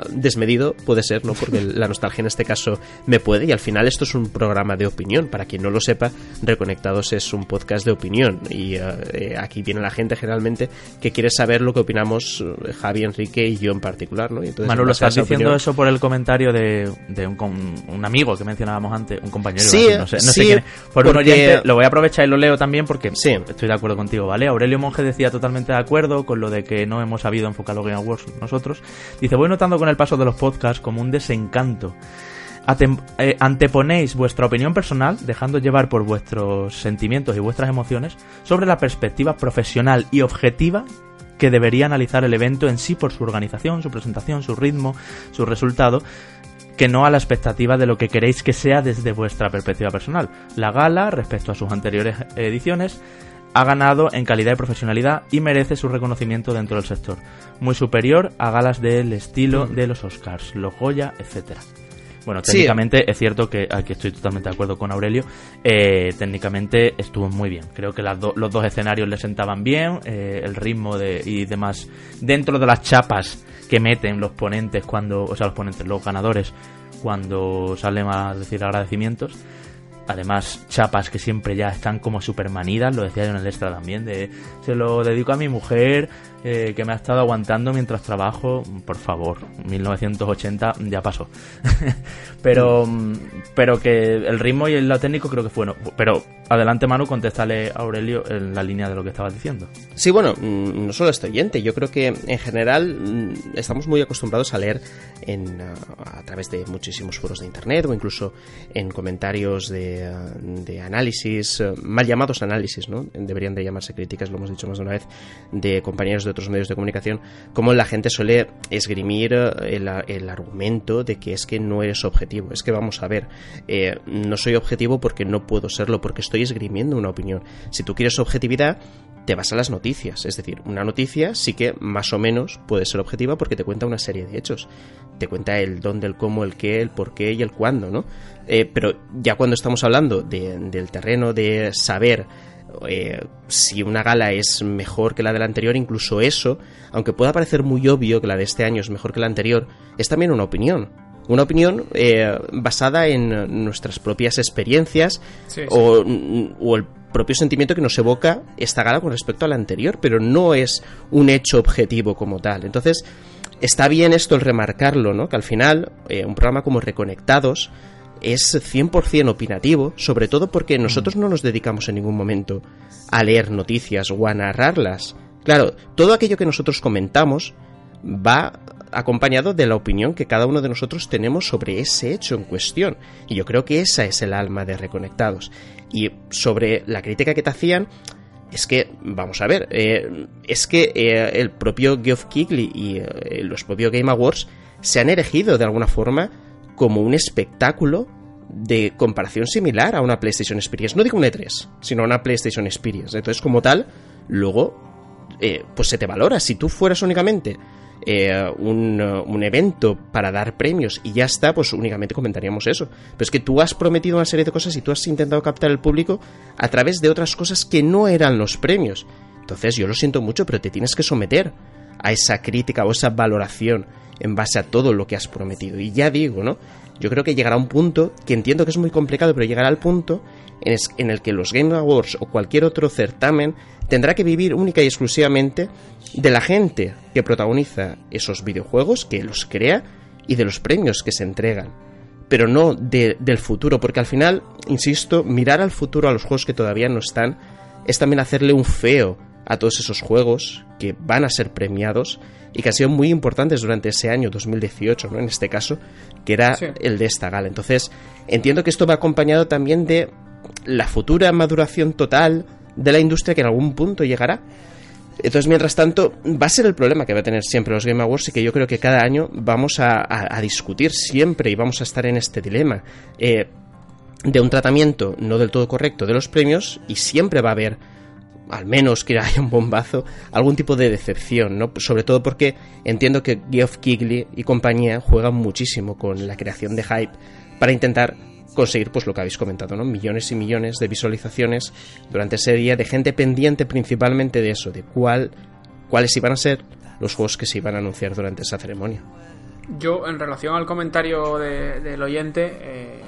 desmedido puede ser no porque [laughs] la nostalgia en este caso me puede y al final esto es un programa de opinión. Para quien no lo sepa Reconectados es un podcast de opinión. Y eh, eh, aquí viene la gente generalmente que quiere saber lo que opinamos eh, Javi Enrique y yo en particular no y entonces, Manu, lo estás diciendo opinión- eso por el comentario de, de un, un amigo que mencionábamos antes, un compañero, Sí, no sé, no sé sí, quién es. Por un porque- oyente, lo voy a aprovechar y lo leo también porque Sí. estoy de acuerdo contigo, ¿vale? Aurelio Monge decía totalmente de acuerdo con lo de que no hemos sabido enfocar los Game Awards nosotros. Dice, voy notando con el paso de los podcasts como un desencanto. Eh, anteponéis vuestra opinión personal, dejando llevar por vuestros sentimientos y vuestras emociones, sobre la perspectiva profesional y objetiva que debería analizar el evento en sí por su organización, su presentación, su ritmo, su resultado, que no a la expectativa de lo que queréis que sea desde vuestra perspectiva personal. La gala, respecto a sus anteriores ediciones, ha ganado en calidad y profesionalidad y merece su reconocimiento dentro del sector, muy superior a galas del estilo de los Oscars, los Goya, etcétera. Bueno, Sí. técnicamente es cierto que aquí estoy totalmente de acuerdo con Aurelio. eh, técnicamente estuvo muy bien. Creo que las do- los dos escenarios le sentaban bien. eh, el ritmo de, y demás. Dentro de las chapas que meten los ponentes cuando. O sea, los ponentes, los ganadores, cuando salen a decir agradecimientos. Además, chapas que siempre ya están como super manidas, lo decía yo en el extra también, de se lo dedico a mi mujer, eh, que me ha estado aguantando mientras trabajo, por favor, 1980 ya pasó. [laughs] pero pero que el ritmo y lo técnico creo que fue bueno. Pero adelante Manu, contéstale a Aurelio en la línea de lo que estabas diciendo. Sí, bueno, mm, no solo este oyente, yo creo que en general mm, estamos muy acostumbrados a leer en, ah, a través de muchísimos foros de internet o incluso en comentarios de, de análisis, eh, mal llamados análisis, ¿no? Deberían de llamarse críticas, lo hemos dicho más de una vez, de compañeros de otros medios de comunicación, como la gente suele esgrimir eh, el, el argumento de que es que no eres objetivo. Es que vamos a ver, eh, no soy objetivo porque no puedo serlo, porque estoy esgrimiendo una opinión. Si tú quieres objetividad, te vas a las noticias. Es decir, una noticia sí que más o menos puede ser objetiva porque te cuenta una serie de hechos. Te cuenta el dónde, el cómo, el qué, el por qué y el cuándo, ¿no? Eh, pero ya cuando estamos hablando de- del terreno de saber eh, si una gala es mejor que la de la anterior, incluso eso, aunque pueda parecer muy obvio que la de este año es mejor que la anterior, es también una opinión. Una opinión eh, basada en nuestras propias experiencias Sí, sí. O, o el propio sentimiento que nos evoca esta gala con respecto a la anterior, pero no es un hecho objetivo como tal. Entonces, está bien esto el remarcarlo, ¿no? Que al final, eh, un programa como Reconectados es 100% opinativo, sobre todo porque nosotros no nos dedicamos en ningún momento a leer noticias o a narrarlas. Claro, todo aquello que nosotros comentamos va acompañado de la opinión que cada uno de nosotros tenemos sobre ese hecho en cuestión. Y yo creo que esa es el alma de Reconectados. Y sobre la crítica que te hacían, es que, vamos a ver, eh, es que eh, el propio Geoff Keighley y eh, los propios Game Awards se han erigido de alguna forma como un espectáculo de comparación similar a una PlayStation Experience. No digo un E3, sino una PlayStation Experience. Entonces, como tal, luego, eh, pues se te valora. Si tú fueras únicamente eh, un, un evento para dar premios y ya está, pues únicamente comentaríamos eso. Pero es que tú has prometido una serie de cosas y tú has intentado captar el público a través de otras cosas que no eran los premios. Entonces, yo lo siento mucho, pero te tienes que someter a esa crítica o esa valoración en base a todo lo que has prometido. Y ya digo, ¿no? Yo creo que llegará un punto, que entiendo que es muy complicado, pero llegará al punto en, el que los Game Awards o cualquier otro certamen tendrá que vivir única y exclusivamente de la gente que protagoniza esos videojuegos, que los crea y de los premios que se entregan. Pero no de- del futuro, porque al final, insisto, mirar al futuro a los juegos que todavía no están es también hacerle un feo a todos esos juegos que van a ser premiados y que han sido muy importantes durante ese año 2018, ¿no? En este caso, que era Sí. el de esta gala. Entonces, entiendo que esto va acompañado también de la futura maduración total de la industria que en algún punto llegará. Entonces, mientras tanto, va a ser el problema que va a tener siempre los Game Awards y que yo creo que cada año vamos a, a discutir siempre y vamos a estar en este dilema. Eh, de un tratamiento no del todo correcto de los premios y siempre va a haber al menos que [laughs] haya un bombazo, algún tipo de decepción, ¿no? Sobre todo porque entiendo que Geoff Keighley y compañía juegan muchísimo con la creación de hype para intentar conseguir pues lo que habéis comentado, ¿no? Millones y millones de visualizaciones durante ese día de gente pendiente principalmente de eso, de cuál cuáles iban a ser los juegos que se iban a anunciar durante esa ceremonia. Yo, en relación al comentario del oyente, eh,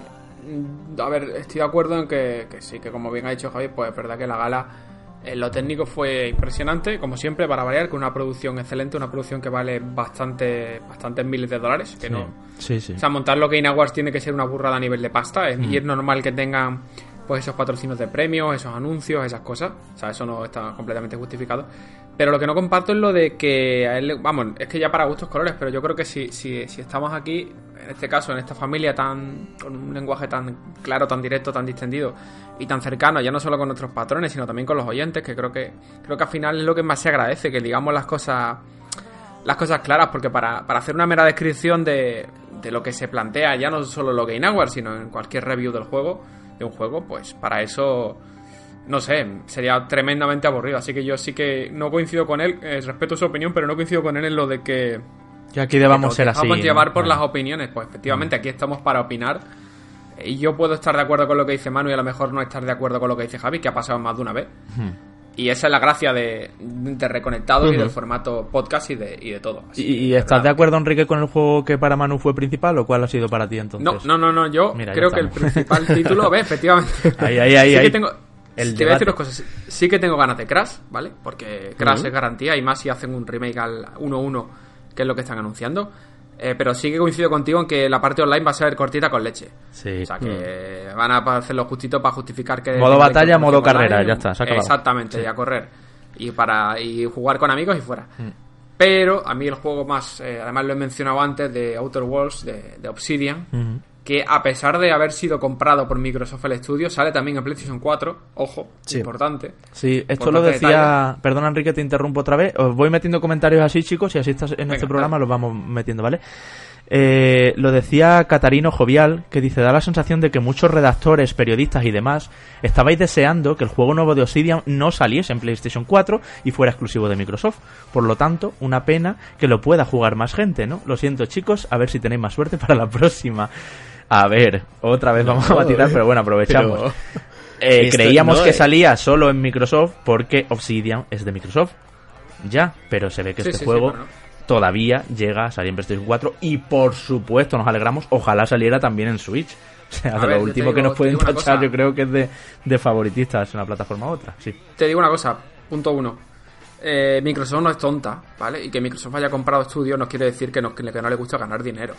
a ver, estoy de acuerdo en que, que, sí, que como bien ha dicho Javi, pues es verdad que la gala en lo técnico fue impresionante, como siempre, para variar, con una producción excelente, una producción que vale bastante, bastantes miles de dólares. Que no, sí, sí. O sea, montar lo que Awards tiene que ser una burrada a nivel de pasta. Y es normal que tengan pues esos patrocinios de premios, esos anuncios, esas cosas. O sea, eso no está completamente justificado. Pero lo que no comparto es lo de que a él, vamos, es que ya para gustos colores, pero yo creo que si, si, si estamos aquí, en este caso, en esta familia tan, con un lenguaje tan claro, tan directo, tan distendido, y tan cercano, ya no solo con nuestros patrones, sino también con los oyentes, que creo que creo que al final es lo que más se agradece, que digamos las cosas las cosas claras, porque para, para hacer una mera descripción de, de lo que se plantea, ya no solo lo Game Awards, sino en cualquier review del juego, de un juego, pues para eso, no sé, sería tremendamente aburrido. Así que yo sí que no coincido con él, eh, respeto su opinión, pero no coincido con él en lo de que... Que aquí debamos ser así. Vamos a llevar por las opiniones, pues efectivamente aquí estamos para opinar y yo puedo estar de acuerdo con lo que dice Manu y a lo mejor no estar de acuerdo con lo que dice Javi, que ha pasado más de una vez. Y esa es la gracia de, de Reconectados y del formato podcast y de, y de todo. ¿Y, estás de acuerdo, Enrique, con el juego que para Manu fue principal o cuál ha sido para ti entonces? No, no, no, no yo creo que el principal [laughs] título, ve, efectivamente. Ahí, ahí, ahí. sí Que tengo, te voy a decir dos cosas. Sí que tengo ganas de Crash, ¿vale? Porque Crash es garantía y más si hacen un remake al 1-1, que es lo que están anunciando. Eh, pero sí que coincido contigo en que la parte online va a ser cortita con leche. Sí. O sea, que van a hacerlo justito para justificar que... Modo batalla, modo carrera, ya está. Exactamente, y a correr. Y para y jugar con amigos y fuera. Mm. Pero a mí el juego más, eh, además lo he mencionado antes, de Outer Worlds, de, Obsidian, que a pesar de haber sido comprado por Microsoft el Studio, sale también en PlayStation 4, ojo, importante. Sí, esto lo decía, perdona Enrique, te interrumpo otra vez, os voy metiendo comentarios así chicos y así estás en este programa los vamos metiendo, ¿vale? Eh, lo decía Catarino Jovial, que dice, da la sensación de que muchos redactores, periodistas y demás estabais deseando que el juego nuevo de Obsidian no saliese en PlayStation 4 y fuera exclusivo de Microsoft. Por lo tanto, una pena que lo pueda jugar más gente, ¿no? Lo siento chicos, a ver si tenéis más suerte para la [laughs] próxima. A ver, otra vez vamos a batizar, pero bueno, aprovechamos. Eh, creíamos que salía solo en Microsoft porque Obsidian es de Microsoft. Ya, pero se ve que este juego todavía llega a salir en PlayStation 4 y por supuesto nos alegramos, ojalá saliera también en Switch. [laughs] O sea, lo último que nos pueden tachar yo creo que es de, de favoritistas en una plataforma u otra. Sí. Te digo una cosa, punto uno. Eh, Microsoft no es tonta, ¿vale? Y que Microsoft haya comprado estudios no quiere decir que no, que no le gusta ganar dinero.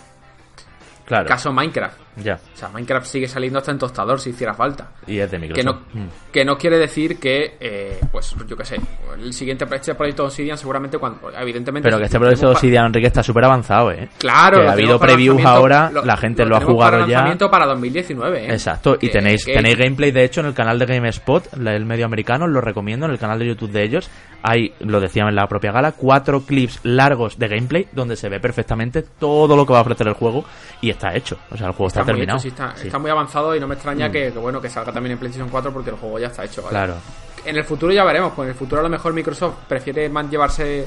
Claro. Caso Minecraft. Ya. O sea, Minecraft sigue saliendo hasta en tostador si hiciera falta. Y es de Microsoft. Que no, mm. que no quiere decir que, eh, pues, yo qué sé, el siguiente este proyecto de Obsidian seguramente cuando, evidentemente... Pero que este proyecto de Obsidian, Enrique, está súper avanzado, ¿eh? Claro. Que ha habido previews ahora, la gente lo, ha jugado para ya. lanzamiento para 2019, ¿eh? Exacto, y tenéis, tenéis gameplay, de hecho, en el canal de GameSpot, el medio americano, lo recomiendo, en el canal de YouTube de ellos. Hay, lo decían en la propia gala, cuatro clips largos de gameplay donde se ve perfectamente todo lo que va a ofrecer el juego y está hecho. O sea, juego está, terminado. está, muy avanzado y no me extraña mm. que, bueno que salga también en PlayStation 4 porque el juego ya está hecho. Claro. En el futuro ya veremos, pues en el futuro a lo mejor Microsoft prefiere más llevarse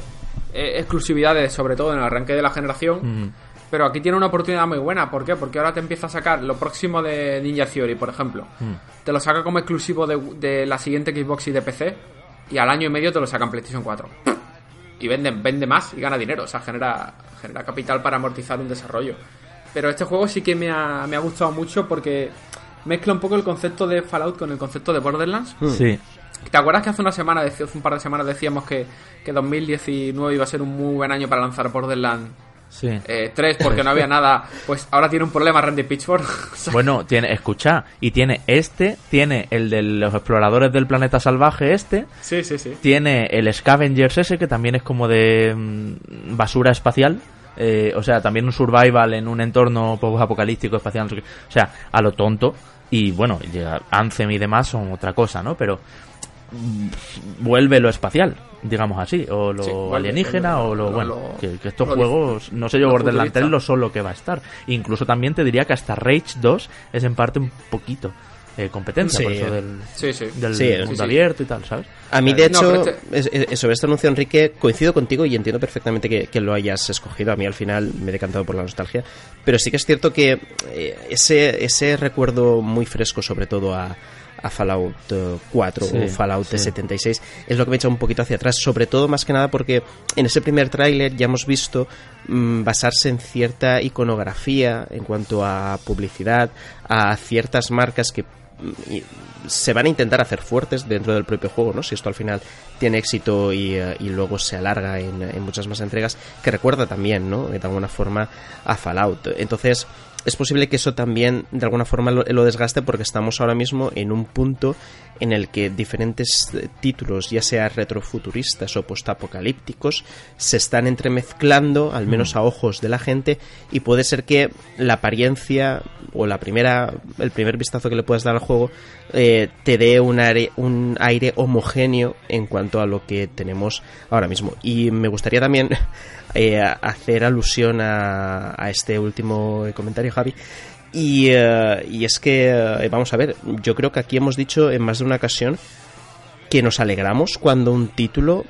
eh, exclusividades, sobre todo en el arranque de la generación. Pero aquí tiene una oportunidad muy buena. ¿Por qué? Porque ahora te empieza a sacar lo próximo de Ninja Theory, por ejemplo. Mm. Te lo saca como exclusivo de, de, la siguiente Xbox y de PC. Y al año y medio te lo saca en PlayStation 4. Y vende, vende más y gana dinero. O sea, genera, genera capital para amortizar un desarrollo. Pero este juego sí que me ha, me ha gustado mucho porque mezcla un poco el concepto de Fallout con el concepto de Borderlands. Hmm. Sí. ¿Te acuerdas que hace una semana, hace un par de semanas decíamos que, que 2019 iba a ser un muy buen año para lanzar Borderlands Sí. Eh, tres porque no había [laughs] nada. Pues ahora tiene un problema Randy Pitchford. [laughs] bueno, tiene, escucha, y tiene este, tiene el de los exploradores del planeta salvaje este. Sí, sí, sí. Tiene el Scavengers ese que también es como de mm, basura espacial. Eh, o sea, también un survival en un entorno poco apocalíptico espacial. O sea, a lo tonto. Y bueno, Anthem y demás son otra cosa, ¿no? Pero mm, vuelve lo espacial, digamos así, o lo Sí, alienígena, vuelve, o lo, lo- bueno, lo- que, que estos lo juegos, no sé yo, Borderlands 3 futurista. lo solo que va a estar. Incluso también te diría que hasta Rage 2 es en parte un poquito eh, competencia, Sí. por eso del, Sí, sí. del Sí, mundo sí, sí. abierto y tal, ¿sabes? A mí, de No, hecho, pero es- es- sobre este anuncio, Enrique, coincido contigo y entiendo perfectamente que, que lo hayas escogido. A mí, al final, me he decantado por la nostalgia. Pero sí que es cierto que eh, ese, ese recuerdo muy fresco, sobre todo a, a Fallout eh, 4 Sí, o Fallout sí. 76, es lo que me echa un poquito hacia atrás. Sobre todo, más que nada, porque en ese primer tráiler ya hemos visto mm, basarse en cierta iconografía en cuanto a publicidad, a ciertas marcas que se van a intentar hacer fuertes dentro del propio juego, ¿no? Si esto al final tiene éxito y, eh, y luego se alarga en, en muchas más entregas, que recuerda también, ¿no? De alguna forma a Fallout. Entonces, es posible que eso también de alguna forma lo, lo desgaste porque estamos ahora mismo en un punto en el que diferentes eh, títulos, ya sea retrofuturistas o postapocalípticos, se están entremezclando, al menos a ojos de la gente, y puede ser que la apariencia o la primera, el primer vistazo que le puedas dar al juego eh, te dé un aire, un aire homogéneo en cuanto a lo que tenemos ahora mismo. Y me gustaría también [laughs] eh, hacer alusión a, a este último comentario, Javi. Y, eh, es que, eh, vamos a ver, yo creo que aquí hemos dicho en más de una ocasión que nos alegramos cuando un título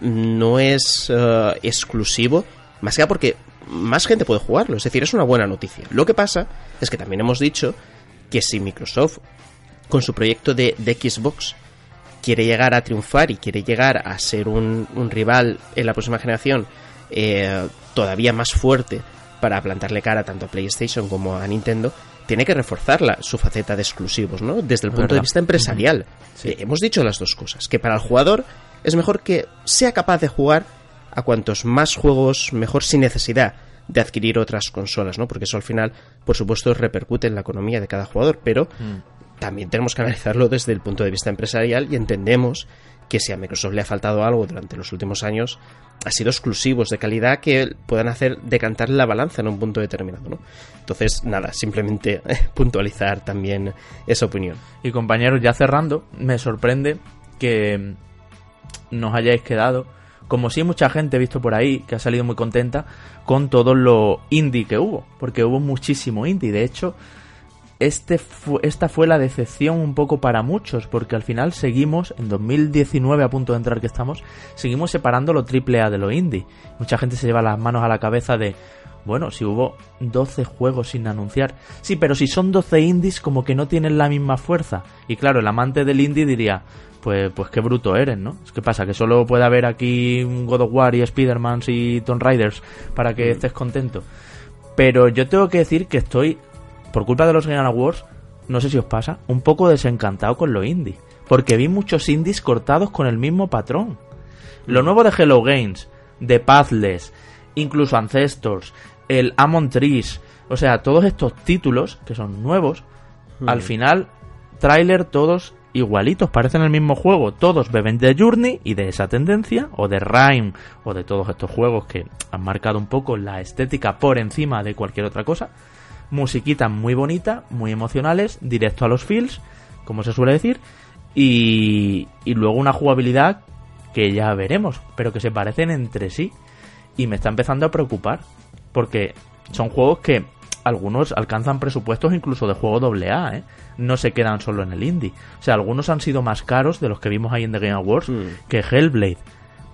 no es eh, exclusivo, más que porque más gente puede jugarlo, es decir, es una buena noticia. Lo que pasa es que también hemos dicho que si Microsoft con su proyecto de, Xbox quiere llegar a triunfar y quiere llegar a ser un rival en la próxima generación eh, todavía más fuerte para plantarle cara tanto a PlayStation como a Nintendo, tiene que reforzar la- su faceta de exclusivos, ¿no? Desde el punto de vista empresarial. Eh, hemos dicho las dos cosas, que para el jugador es mejor que sea capaz de jugar a cuantos más juegos mejor sin necesidad de adquirir otras consolas, ¿no? Porque eso al final, por supuesto, repercute en la economía de cada jugador, pero también tenemos que analizarlo desde el punto de vista empresarial y entendemos que si a Microsoft le ha faltado algo durante los últimos años, ha sido exclusivos de calidad que puedan hacer decantar la balanza en un punto determinado, ¿no? Entonces, nada, simplemente puntualizar también esa opinión. Y compañeros, ya cerrando, me sorprende que nos hayáis quedado, como si mucha gente he visto por ahí, que ha salido muy contenta con todo lo indie que hubo, porque hubo muchísimo indie. De hecho, este fu- esta fue la decepción un poco para muchos, porque al final seguimos, en 2019 a punto de entrar que estamos, seguimos separando lo triple A de lo indie. Mucha gente se lleva las manos a la cabeza de, bueno, si hubo 12 juegos sin anunciar. Sí, pero si son 12 indies como que no tienen la misma fuerza. Y claro, el amante del indie diría, pues, pues qué bruto eres, ¿no? ¿Qué pasa? Que solo puede haber aquí God of War y Spider-Man y Tomb Raiders para que estés contento. Pero yo tengo que decir que estoy, por culpa de los Game Awards, no sé si os pasa, un poco desencantado con lo indie. Porque vi muchos indies cortados con el mismo patrón. Lo nuevo de Hello Games, de Pathless, incluso Ancestors, el Amon Trees, o sea, todos estos títulos que son nuevos, al final, tráiler todos igualitos, parecen el mismo juego, todos beben de Journey y de esa tendencia, o de Rhyme, o de todos estos juegos que han marcado un poco la estética por encima de cualquier otra cosa. Musiquitas muy bonita, muy emocionales, directo a los feels, como se suele decir, y, y luego una jugabilidad que ya veremos, pero que se parecen entre sí. Y me está empezando a preocupar, porque son juegos que algunos alcanzan presupuestos incluso de juego AA, ¿eh? No se quedan solo en el indie. O sea, algunos han sido más caros de los que vimos ahí en The Game Awards Mm. que Hellblade.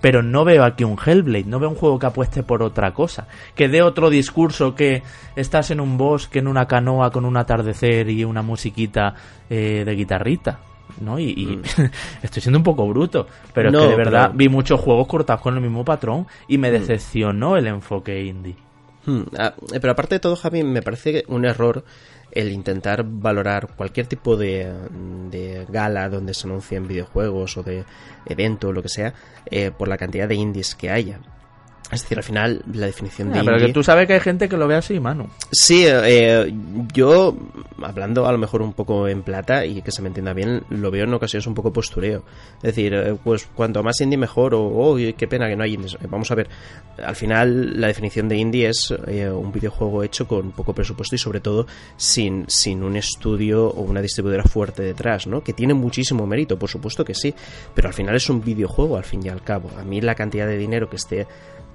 Pero no veo aquí un Hellblade, no veo un juego que apueste por otra cosa, que dé otro discurso que estás en un bosque, en una canoa con un atardecer y una musiquita eh, de guitarrita. ¿no? Y, y [laughs] estoy siendo un poco bruto, pero Mm. No, es que de verdad pero- vi muchos juegos cortados con el mismo patrón y Mm. me decepcionó el enfoque indie. Hmm, ah, pero aparte de todo, Javi, me parece un error el intentar valorar cualquier tipo de, de gala donde se anuncien videojuegos o de evento o lo que sea eh, por la cantidad de indies que haya. Es decir, al final la definición de Ah, pero indie... que tú sabes que hay gente que lo ve así, Manu. Sí, eh, yo, hablando a lo mejor un poco en plata y que se me entienda bien, lo veo en ocasiones un poco postureo. Es decir, eh, pues cuanto más indie mejor, o oh, qué pena que no hay indies. Eh, Vamos a ver, al final la definición de indie es eh, un videojuego hecho con poco presupuesto y sobre todo sin, sin un estudio o una distribuidora fuerte detrás, ¿no? Que tiene muchísimo mérito, por supuesto que sí, pero al final es un videojuego al fin y al cabo. A mí la cantidad de dinero que esté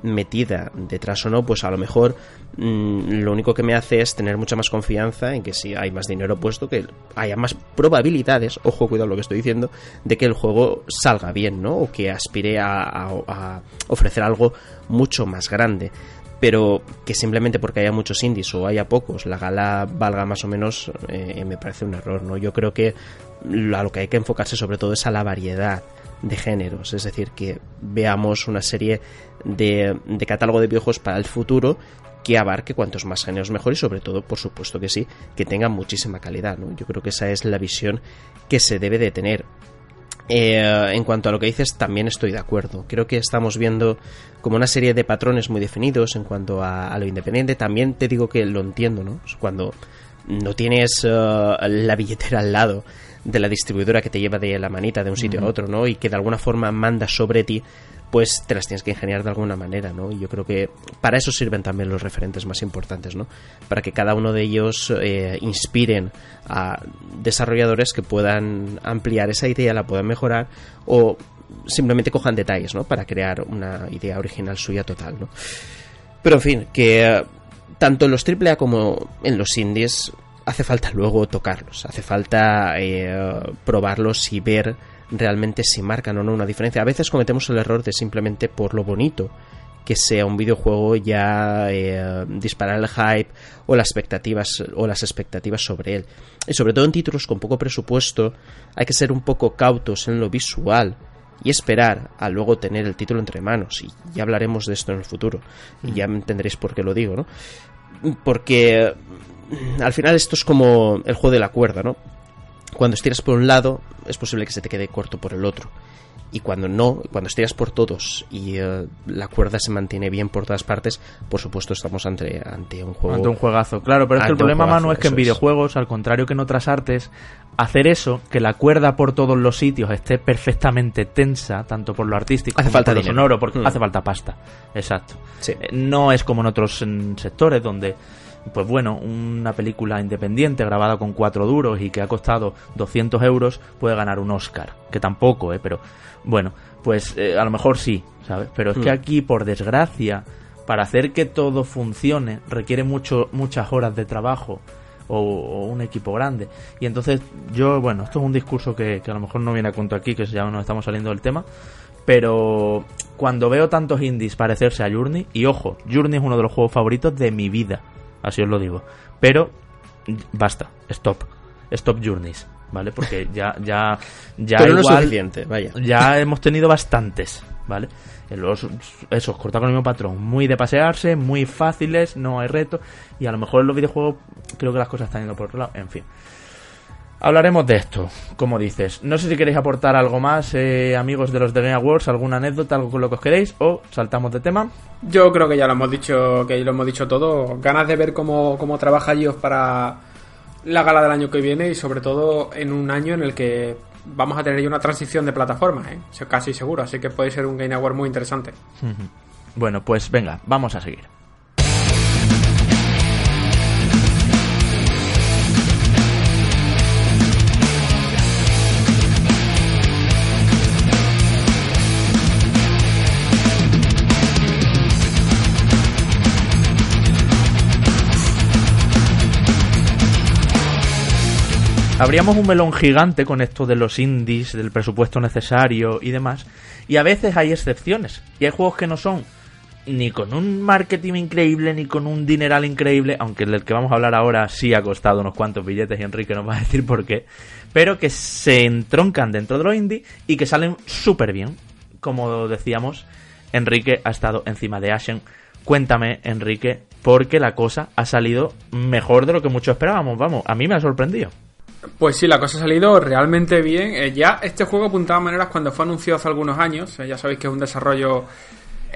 metida detrás o no, pues a lo mejor mm, lo único que me hace es tener mucha más confianza en que si hay más dinero puesto, que haya más probabilidades, ojo, cuidado lo que estoy diciendo, de que el juego salga bien, ¿no? O que aspire a, ofrecer algo mucho más grande. Pero que simplemente porque haya muchos indies o haya pocos, la gala valga más o menos, eh, me parece un error, ¿no? Yo creo que a lo que hay que enfocarse sobre todo es a la variedad de géneros, es decir, que veamos una serie de, de catálogo de videojuegos para el futuro que abarque cuantos más géneros mejor y sobre todo, por supuesto que sí, que tengan muchísima calidad, ¿no? Yo creo que esa es la visión que se debe de tener. Eh, en cuanto a lo que dices, también estoy de acuerdo. Creo que estamos viendo como una serie de patrones muy definidos en cuanto a, a lo independiente. También te digo que lo entiendo, ¿no? Cuando no tienes eh, la billetera al lado de la distribuidora que te lleva de la manita de un sitio a otro, ¿no? Y que de alguna forma manda sobre ti, pues te las tienes que ingeniar de alguna manera, ¿no? Y yo creo que para eso sirven también los referentes más importantes, ¿no? Para que cada uno de ellos eh, inspiren a desarrolladores que puedan ampliar esa idea, la puedan mejorar o simplemente cojan detalles, ¿no? Para crear una idea original suya total, ¿no? Pero en fin, que eh, tanto en los AAA como en los indies hace falta luego tocarlos, hace falta eh, probarlos y ver realmente si marcan o no una diferencia. A veces cometemos el error de simplemente por lo bonito que sea un videojuego ya eh, disparar el hype o las expectativas o las expectativas sobre él. Y sobre todo en títulos con poco presupuesto hay que ser un poco cautos en lo visual y esperar a luego tener el título entre manos y ya hablaremos de esto en el futuro y ya entenderéis por qué lo digo, ¿no? Porque mm, al final esto es como el juego de la cuerda, ¿no? Cuando estiras por un lado, es posible que se te quede corto por el otro. Y cuando no, cuando estiras por todos y eh, la cuerda se mantiene bien por todas partes, por supuesto estamos ante, ante un juego. Ante un juegazo, claro, pero es que el problema, juegazo, Manu, es que en es. videojuegos, al contrario que en otras artes, hacer eso, que la cuerda por todos los sitios esté perfectamente tensa, tanto por lo artístico Hace como falta por lo sonoro, porque Hmm. hace falta pasta. Exacto. Sí. Eh, No es como en otros mm, sectores donde, pues bueno, una película independiente grabada con cuatro duros y que ha costado 200 euros puede ganar un Oscar. Que tampoco, ¿eh? Pero bueno, pues eh, a lo mejor sí, ¿sabes? Pero es que Hmm. aquí, por desgracia, para hacer que todo funcione requiere mucho, muchas horas de trabajo. O, o un equipo grande y entonces yo bueno esto es un discurso que, que a lo mejor no viene a cuento aquí que ya nos estamos saliendo del tema pero cuando veo tantos indies parecerse a Journey, y ojo, Journey es uno de los juegos favoritos de mi vida, así os lo digo. Pero basta, stop, stop Journeys, ¿vale? Porque [laughs] ya, ya, ya Pero no es igual, suficiente, vaya. ya hemos tenido bastantes, ¿vale? Los, esos corta con el mismo patrón, muy de pasearse, muy fáciles, no hay reto, y a lo mejor en los videojuegos creo que las cosas están yendo por otro lado, en fin. Hablaremos de esto, como dices. No sé si queréis aportar algo más, eh, amigos de los The Game Awards, alguna anécdota, algo con lo que os queréis, o saltamos de tema. Yo creo que ya lo hemos dicho, que lo hemos dicho todo. Ganas de ver cómo, cómo trabaja Gios para la gala del año que viene y sobre todo en un año en el que vamos a tener ya una transición de plataformas, ¿eh? Casi seguro, así que puede ser un Game Award muy interesante. Bueno, pues venga, vamos a seguir. Abríamos un melón gigante con esto de los indies, del presupuesto necesario y demás. Y a veces hay excepciones. Y hay juegos que no son ni con un marketing increíble, ni con un dineral increíble, aunque el del que vamos a hablar ahora sí ha costado unos cuantos billetes y Enrique nos va a decir por qué, pero que se entroncan dentro de los indie y que salen súper bien. Como decíamos, Enrique ha estado encima de Ashen. Cuéntame, Enrique, porque la cosa ha salido mejor de lo que muchos esperábamos. Vamos, a mí me ha sorprendido. Pues sí, la cosa ha salido realmente bien. Eh, ya este juego apuntaba maneras cuando fue anunciado hace algunos años. Eh, ya sabéis que es un desarrollo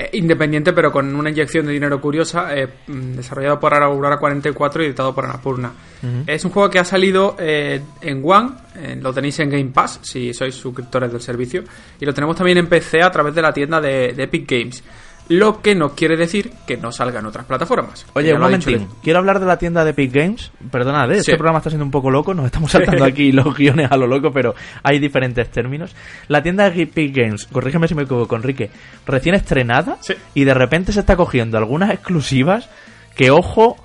eh, independiente, pero con una inyección de dinero curiosa, eh, mm, desarrollado por Aurora 44 y editado por Annapurna. Es un juego que ha salido eh, en One, lo tenéis en Game Pass, si sois suscriptores del servicio, y lo tenemos también en PC a través de la tienda de, de Epic Games. Lo que no quiere decir que no salga en otras plataformas. Oye, un momentín. Quiero hablar de la tienda de Epic Games. Perdonad, ¿eh? Sí. este programa está siendo un poco loco. Nos estamos saltando aquí [laughs] los guiones a lo loco, pero hay diferentes términos. La tienda de Epic Games, corrígeme si me equivoco, Enrique, recién estrenada Sí. y de repente se está cogiendo algunas exclusivas que, ojo,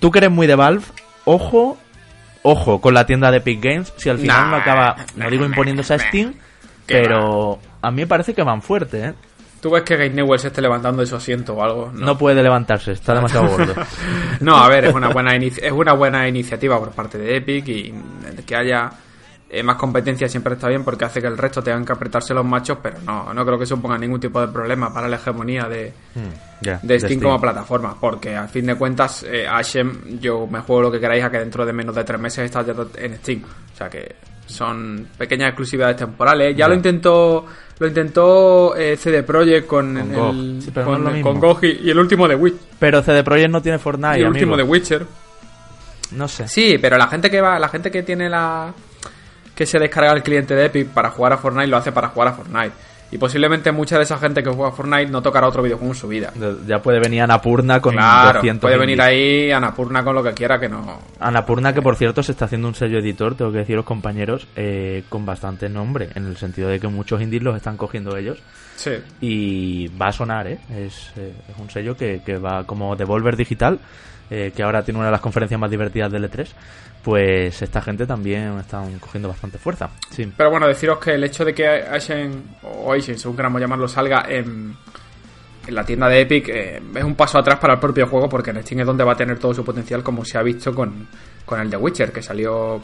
tú que eres muy de Valve, ojo, ojo con la tienda de Epic Games. Si al final Nah, no acaba, no nah, digo nah, imponiéndose a nah. Steam, Que pero a mí me parece que van fuerte, ¿eh? Tú ves que Game Newell se esté levantando de su asiento o algo. No, puede levantarse, está [laughs] demasiado gordo. No, a ver, es una buena es una buena iniciativa por parte de Epic y que haya eh, más competencia siempre está bien porque hace que el resto tengan que apretarse los machos, pero no, no creo que suponga ningún tipo de problema para la hegemonía de, Ya, de Steam, como plataforma, porque al fin de cuentas, eh, Ashem, yo me juego lo que queráis a que dentro de menos de tres meses está ya en Steam. O sea que son pequeñas exclusividades temporales. Ya lo intentó lo intentó eh, CD Projekt con, Con el- GOG. Sí, no con, GOG y, y el último de Witch, Pero CD Projekt no tiene Fortnite, y el amigo. último de Witcher. No sé. Sí, pero la gente que va, la gente que tiene la que se descarga el cliente de Epic para jugar a Fortnite lo hace para jugar a Fortnite. Y posiblemente mucha de esa gente que juega Fortnite no tocará otro videojuego en su vida. Ya puede venir Anapurna con Claro, 200 puede venir indies. ahí Anapurna con lo que quiera que no. Anapurna, que por cierto se está haciendo un sello editor, tengo que deciros compañeros, eh, con bastante nombre, en el sentido de que muchos indies los están cogiendo ellos. Sí. Y va a sonar, ¿eh? Es, eh, es un sello que, que va como Devolver Digital, eh, que ahora tiene una de las conferencias más divertidas del E3. Pues esta gente también están cogiendo bastante fuerza. Sí. Pero bueno, deciros que el hecho de que Ashen, o Ashen, según queramos llamarlo, salga en, en la tienda de Epic eh, es un paso atrás para el propio juego porque en Steam es donde va a tener todo su potencial como se ha visto con, con el The Witcher, que salió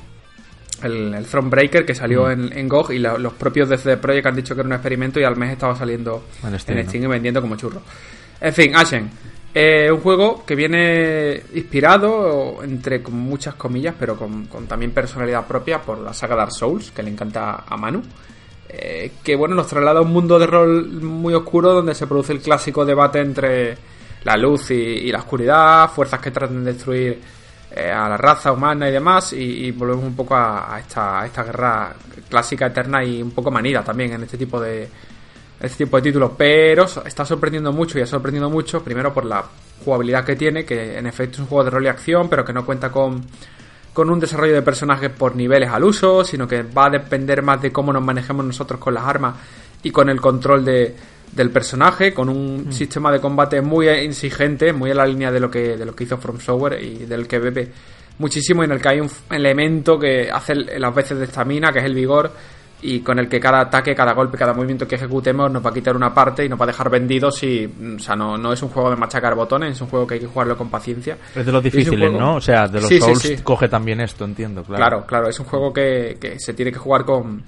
el, el Thronebreaker, que salió en, en GOG y la- los propios de CD Projekt han dicho que era un experimento y al mes estaba saliendo En en Steam, Steam, ¿no? y vendiendo como churro. En fin, Ashen. Eh, un juego que viene inspirado, entre muchas comillas, pero con, también personalidad propia por la saga Dark Souls, que le encanta a Manu. Eh, que bueno, nos traslada a un mundo de rol muy oscuro donde se produce el clásico debate entre la luz y, y la oscuridad, fuerzas que tratan de destruir eh, a la raza humana y demás, y, volvemos un poco a esta, a esta guerra clásica, eterna y un poco manida también en este tipo de, este tipo de títulos, pero está sorprendiendo mucho y ha sorprendido mucho, primero por la jugabilidad que tiene, que en efecto es un juego de rol y acción, pero que no cuenta con, con un desarrollo de personajes por niveles al uso, sino que va a depender más de cómo nos manejemos nosotros con las armas y con el control de, del personaje, con un sistema de combate muy exigente, muy en la línea de lo que, de lo que hizo From Software y del que bebe muchísimo, y en el que hay un elemento que hace las veces de estamina, que es el vigor, y con el que cada ataque, cada golpe, cada movimiento que ejecutemos nos va a quitar una parte y nos va a dejar vendidos y, mm, o sea, no, no es un juego de machacar botones, es un juego que hay que jugarlo con paciencia. Es de los difíciles, juego- ¿no? O sea, de los Sí, Souls sí. coge también esto, entiendo, claro. Claro, claro, es un juego que, que se tiene que jugar con,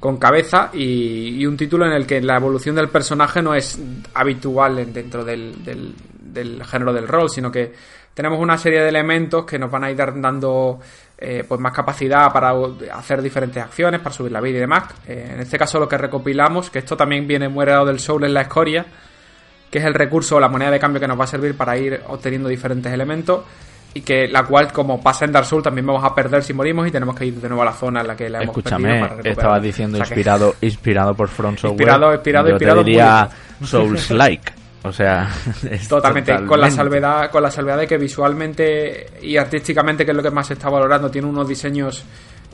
con cabeza y, y un título en el que la evolución del personaje no es habitual en- dentro del, del, del género del rol, sino que tenemos una serie de elementos que nos van a ir dando eh, pues más capacidad para hacer diferentes acciones, para subir la vida y demás. Eh, en este caso lo que recopilamos, que esto también viene muy heredado del Soul en la escoria, que es el recurso o la moneda de cambio que nos va a servir para ir obteniendo diferentes elementos y que la cual como pasa en Dark Souls también vamos a perder si morimos y tenemos que ir de nuevo a la zona en la que la hemos perdido Escúchame, para recuperar. estabas diciendo O sea que- inspirado, inspirado por Front [laughs] Software. Inspirado, inspirado, Yo inspirado Te diría Souls-like. [laughs] O sea, [laughs] es Totalmente, con la salvedad, con la salvedad de que visualmente y artísticamente, que es lo que más se está valorando, tiene unos diseños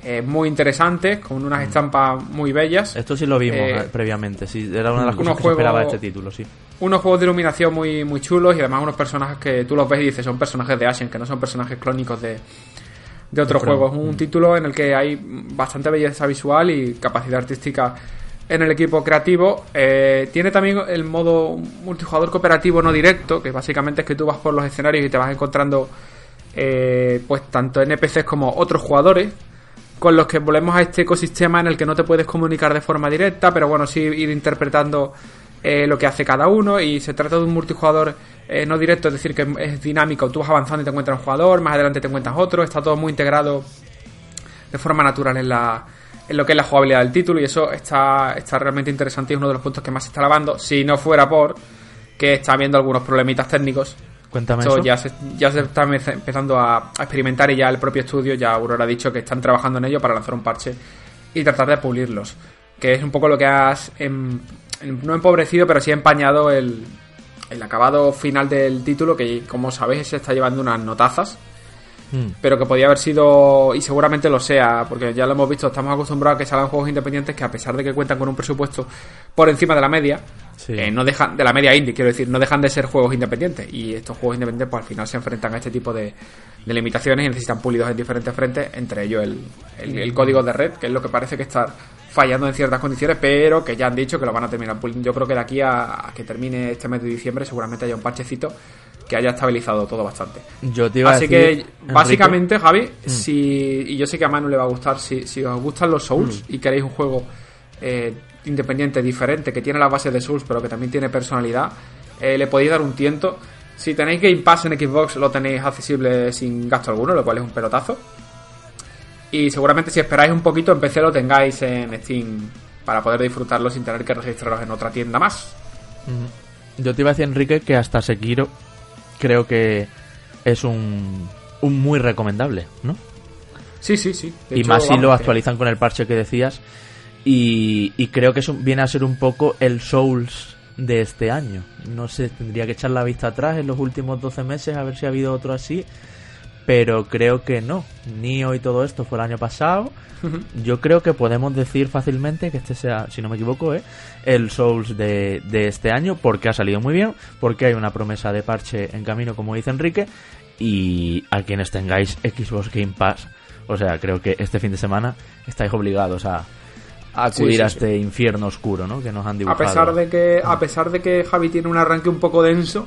eh, muy interesantes, con unas estampas muy bellas. Esto sí lo vimos Eh, eh, previamente, sí, era una de las cosas que se esperaba este título, sí. unos juegos de iluminación muy, muy chulos y además unos personajes que tú los ves y dices son personajes de Ashen, que no son personajes clónicos de, de otros juegos. Un título en el que hay bastante belleza visual y capacidad artística en el equipo creativo. Eh, tiene también el modo multijugador cooperativo no directo, que básicamente es que tú vas por los escenarios y te vas encontrando eh, pues tanto NPCs como otros jugadores con los que volvemos a este ecosistema en el que no te puedes comunicar de forma directa, pero bueno, sí ir interpretando eh, lo que hace cada uno y se trata de un multijugador eh, no directo, es decir, que es dinámico, tú vas avanzando y te encuentras un jugador, más adelante te encuentras otro, está todo muy integrado de forma natural en la lo que es la jugabilidad del título y eso está, está realmente interesante y es uno de los puntos que más se está lavando, si no fuera por que está habiendo algunos problemitas técnicos. Cuéntame eso. ya se, ya se está empe- empezando a, a experimentar y ya el propio estudio, ya Aurora ha dicho que están trabajando en ello para lanzar un parche y tratar de pulirlos. Que es un poco lo que has, em- em- no empobrecido, pero sí empañado el, el acabado final del título, que como sabéis se está llevando unas notazas Mm. pero que podía haber sido y seguramente lo sea, porque ya lo hemos visto, estamos acostumbrados a que salgan juegos independientes que a pesar de que cuentan con un presupuesto por encima de la media, Sí. eh, no dejan de la media indie, quiero decir, no dejan de ser juegos independientes y estos juegos independientes pues al final se enfrentan a este tipo de, de limitaciones y necesitan pulidos en diferentes frentes, entre ellos el, el- el código de red, que es lo que parece que está fallando en ciertas condiciones, pero que ya han dicho que lo van a terminar puliendo. Yo creo que de aquí a, a que termine este mes de diciembre seguramente haya un parchecito que haya estabilizado todo bastante. Yo te iba a Así decir, que, Enrique, Mm. básicamente, Javi, si, y yo sé que a Manu le va a gustar, si, si os gustan los Souls Mm. y queréis un juego eh, independiente, diferente, que tiene las bases de Souls, pero que también tiene personalidad, eh, le podéis dar un tiento. Si tenéis Game Pass en Xbox, lo tenéis accesible sin gasto alguno, lo cual es un pelotazo. Y seguramente si esperáis un poquito, en PC lo tengáis en Steam para poder disfrutarlo sin tener que registraros en otra tienda más. Yo te iba a decir, Enrique, que hasta Sekiro creo que es un, un muy recomendable, ¿no? Sí, sí, sí. De y hecho, más si lo actualizan con el parche que decías. Y, y creo que es un- viene a ser un poco el Souls de este año. No sé, tendría que echar la vista atrás en los últimos 12 meses a ver si ha habido otro así. Pero creo que no. Nio y todo esto fue el año pasado. Yo creo que podemos decir fácilmente que este sea, si no me equivoco, ¿eh? el Souls de, de este año, porque ha salido muy bien, porque hay una promesa de parche en camino, como dice Enrique, y a quienes tengáis Xbox Game Pass, o sea, creo que este fin de semana estáis obligados a, a acudir Sí, sí, a sí. este infierno oscuro, ¿no? Que nos han A dibujado. pesar de que a pesar de que Javi tiene un arranque un poco denso,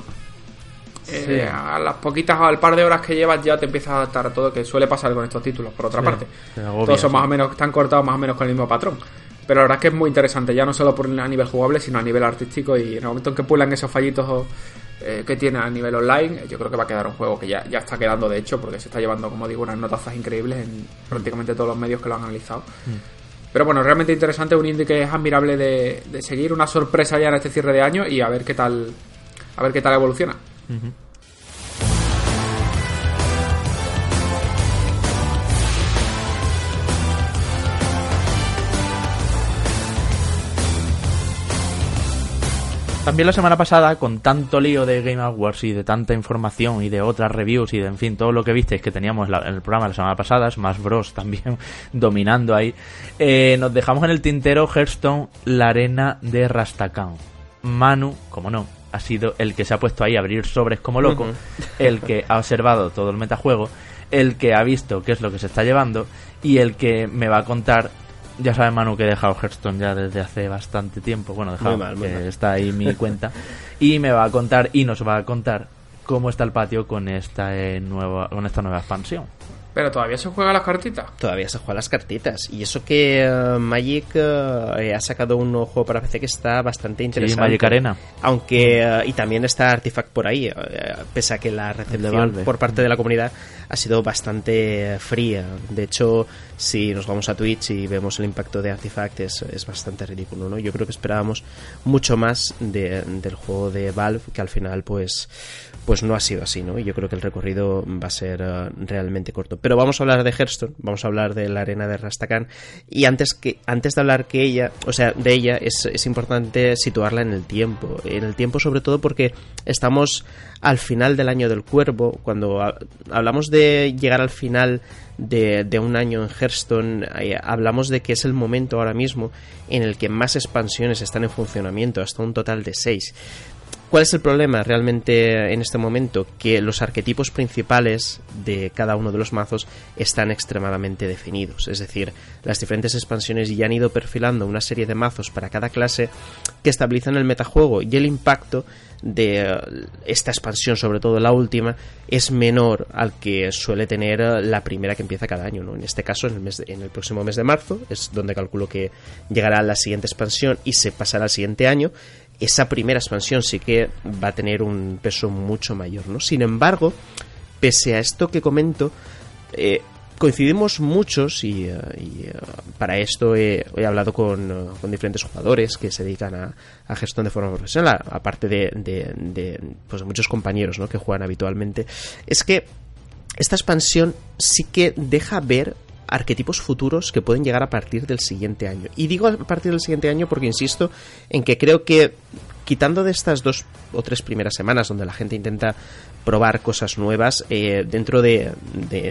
eh, Sí. a las poquitas al par de horas que llevas ya te empiezas a adaptar a todo, que suele pasar con estos títulos, por otra Sí, parte. agobia, Todos son sí. más o menos, están cortados más o menos con el mismo patrón. Pero la verdad es que es muy interesante, ya no solo por a nivel jugable, sino a nivel artístico. Y en el momento en que pulan esos fallitos eh, que tiene a nivel online, yo creo que va a quedar un juego que ya, ya está quedando, de hecho, porque se está llevando, como digo, unas notazas increíbles en prácticamente todos los medios que lo han analizado. Pero bueno, realmente interesante, un indie que es admirable de, de seguir, una sorpresa ya en este cierre de año y a ver qué tal, a ver qué tal evoluciona. También la semana pasada, con tanto lío de Game Awards y de tanta información y de otras reviews y de, en fin, todo lo que visteis que teníamos en el programa la semana pasada, Smash Bros. [laughs] también dominando ahí, eh, nos dejamos en el tintero Hearthstone, la arena de Rastakhan. Manu, como no, ha sido el que se ha puesto ahí a abrir sobres como loco, el que ha observado todo el metajuego, el que ha visto qué es lo que se está llevando y el que me va a contar. Ya sabe Manu que he dejado Hearthstone ya desde hace bastante tiempo. Bueno, dejado, Muy mal, muy que mal. está ahí mi [laughs] cuenta. Y me va a contar y nos va a contar cómo está el patio con esta eh, nueva con esta nueva expansión. Pero todavía se juega las cartitas. Todavía se juegan las cartitas. Y eso que eh, Magic eh, ha sacado un nuevo juego para PC que está bastante Sí, interesante. Magic Arena. Aunque, eh, y también está Artifact por ahí, pese a que la recepción por parte de la comunidad ha sido bastante fría. De hecho, si nos vamos a Twitch y vemos el impacto de Artifact, es, es bastante ridículo, ¿no? Yo creo que esperábamos mucho más de- del juego de Valve, que al final, pues, pues no ha sido así, ¿no? Y yo creo que el recorrido va a ser eh, realmente corto. Pero vamos a hablar de Hearthstone, vamos a hablar de la arena de Rastakhan. Y antes, que, antes de hablar que ella, o sea, de ella, es, es importante situarla en el tiempo. En el tiempo, sobre todo, porque estamos al final del año del cuervo. Cuando ha- hablamos de llegar al final de, un año en Hearthstone, hablamos de que es el momento ahora mismo en el que más expansiones están en funcionamiento, hasta un total de seis. ¿Cuál es el problema realmente en este momento? Que los arquetipos principales de cada uno de los mazos están extremadamente definidos. Es decir, las diferentes expansiones ya han ido perfilando una serie de mazos para cada clase que estabilizan el metajuego y el impacto de esta expansión, sobre todo la última, es menor al que suele tener la primera que empieza cada año. ¿no? En este caso, en el, mes de- en el próximo mes de marzo, es donde calculo que llegará la siguiente expansión y se pasará al siguiente año esa primera expansión sí que va a tener un peso mucho mayor, ¿no? Sin embargo, pese a esto que comento, eh, coincidimos muchos y, eh, y, eh, para esto he, hablado con, eh, con, diferentes jugadores que se dedican a, gestión de forma profesional, aparte de, de, de pues, muchos compañeros ¿no? que juegan habitualmente, es que esta expansión sí que deja ver arquetipos futuros que pueden llegar a partir del siguiente año. Y digo a partir del siguiente año porque insisto en que creo que quitando de estas dos o tres primeras semanas donde la gente intenta probar cosas nuevas, eh, dentro de,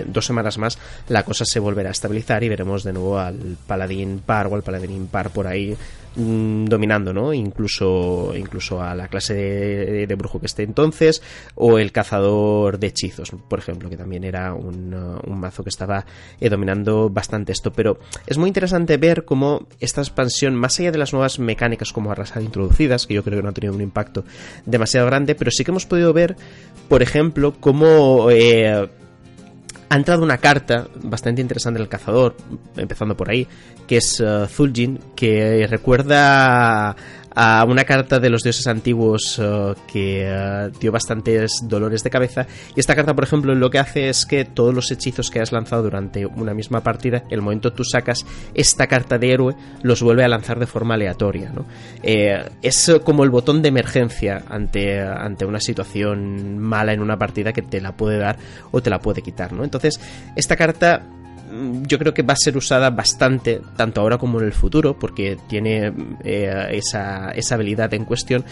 dos semanas más la cosa se volverá a estabilizar y veremos de nuevo al paladín par o al paladín impar por ahí mmm, dominando, ¿no? Incluso, incluso a la clase de, de, brujo que esté entonces o el cazador de hechizos, por ejemplo, que también era un, uh, mazo que estaba eh, dominando bastante esto. Pero es muy interesante ver cómo esta expansión, más allá de las nuevas mecánicas como arrasar introducidas, que yo creo que no ha tenido un impacto demasiado grande, pero sí que hemos podido ver, por ejemplo, cómo eh, ha entrado una carta bastante interesante del cazador, empezando por ahí, que es uh, Zul'jin, que recuerda a una carta de los dioses antiguos uh, que uh, dio bastantes dolores de cabeza. Y esta carta, por ejemplo, lo que hace es que todos los hechizos que has lanzado durante una misma partida, el momento tú sacas esta carta de héroe, los vuelve a lanzar de forma aleatoria. ¿no? Eh, es como el botón de emergencia ante, ante una situación mala en una partida que te la puede dar o te la puede quitar. ¿no? Entonces, esta carta yo creo que va a ser usada bastante, tanto ahora como en el futuro, porque tiene eh, esa, esa habilidad en cuestión,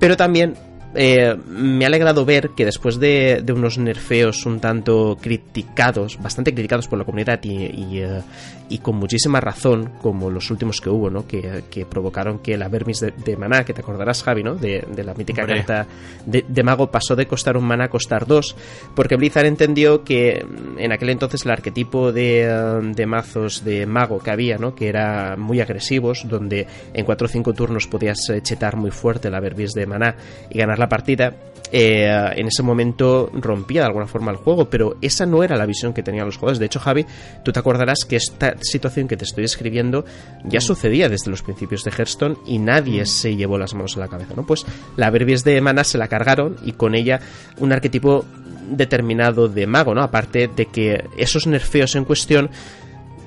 pero también eh, me ha alegrado ver que después de, unos nerfeos un tanto criticados, bastante criticados por la comunidad y, uh, y con muchísima razón, como los últimos que hubo, ¿no? que, que provocaron que la Vermis de, de, Maná, que te acordarás, Javi, ¿no? de, de la mítica Hombre. carta de, de, Mago, pasó de costar un Maná a costar dos, porque Blizzard entendió que en aquel entonces el arquetipo de, uh, de mazos de Mago que había, ¿no? que era muy agresivos, donde en 4 o 5 turnos podías chetar muy fuerte la Vermis de Maná y ganar la partida, eh, en ese momento rompía de alguna forma el juego, pero esa no era la visión que tenían los jugadores. De hecho, Javi, tú te acordarás que esta situación que te estoy describiendo ya mm. sucedía desde los principios de Hearthstone y nadie mm. se llevó las manos a la cabeza, ¿no? Pues la Verbies de Mana se la cargaron y con ella un arquetipo determinado de mago, ¿no? Aparte de que esos nerfeos en cuestión,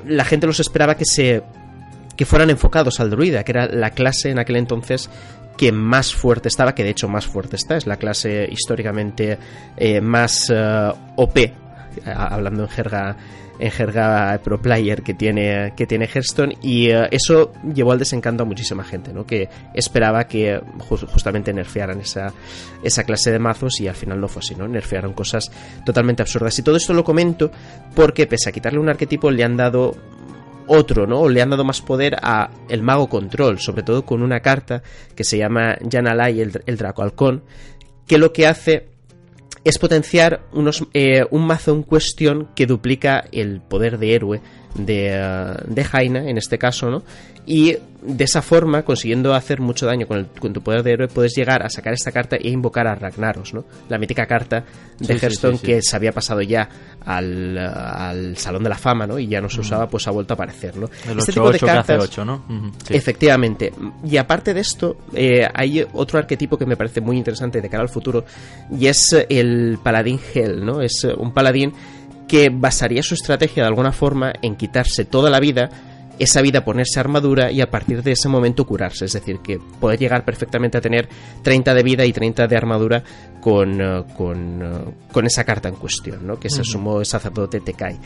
la gente los esperaba que se que fueran enfocados al druida, que era la clase en aquel entonces que más fuerte estaba, que de hecho más fuerte está, es la clase históricamente eh, más eh, OP, hablando en jerga en jerga pro player que tiene que tiene Hearthstone y eso llevó al desencanto a muchísima gente ¿no? que esperaba que justamente nerfearan esa, esa clase de mazos y al final no fue así ¿no? nerfearon cosas totalmente absurdas y todo esto lo comento porque pese a quitarle un arquetipo le han dado otro, ¿no? Le han dado más poder a el mago control, sobre todo con una carta que se llama Janalai, el, el Draco Halcón, que lo que hace es potenciar unos, eh, un mazo en cuestión que duplica el poder de héroe de, uh, de Jaina, en este caso, ¿no? Y de esa forma, consiguiendo hacer mucho daño con, el, con, tu poder de héroe, puedes llegar a sacar esta carta e invocar a Ragnaros, ¿no? La mítica carta de sí, Hearthstone sí, sí, que se había pasado ya al, al, Salón de la Fama, ¿no? Y ya no se usaba, pues ha vuelto a aparecer, ¿no? El este 8, tipo de cartas, 8, ¿no? Uh -huh, efectivamente. Y aparte de esto, eh, hay otro arquetipo que me parece muy interesante de cara al futuro, y es el Paladín Hell, ¿no? Es un paladín que basaría su estrategia de alguna forma en quitarse toda la vida, esa vida ponerse armadura y a partir de ese momento curarse. Es decir, que puede llegar perfectamente a tener 30 de vida y 30 de armadura con, uh, con, uh, con esa carta en cuestión, ¿no? que se sumó el sacerdote Tekai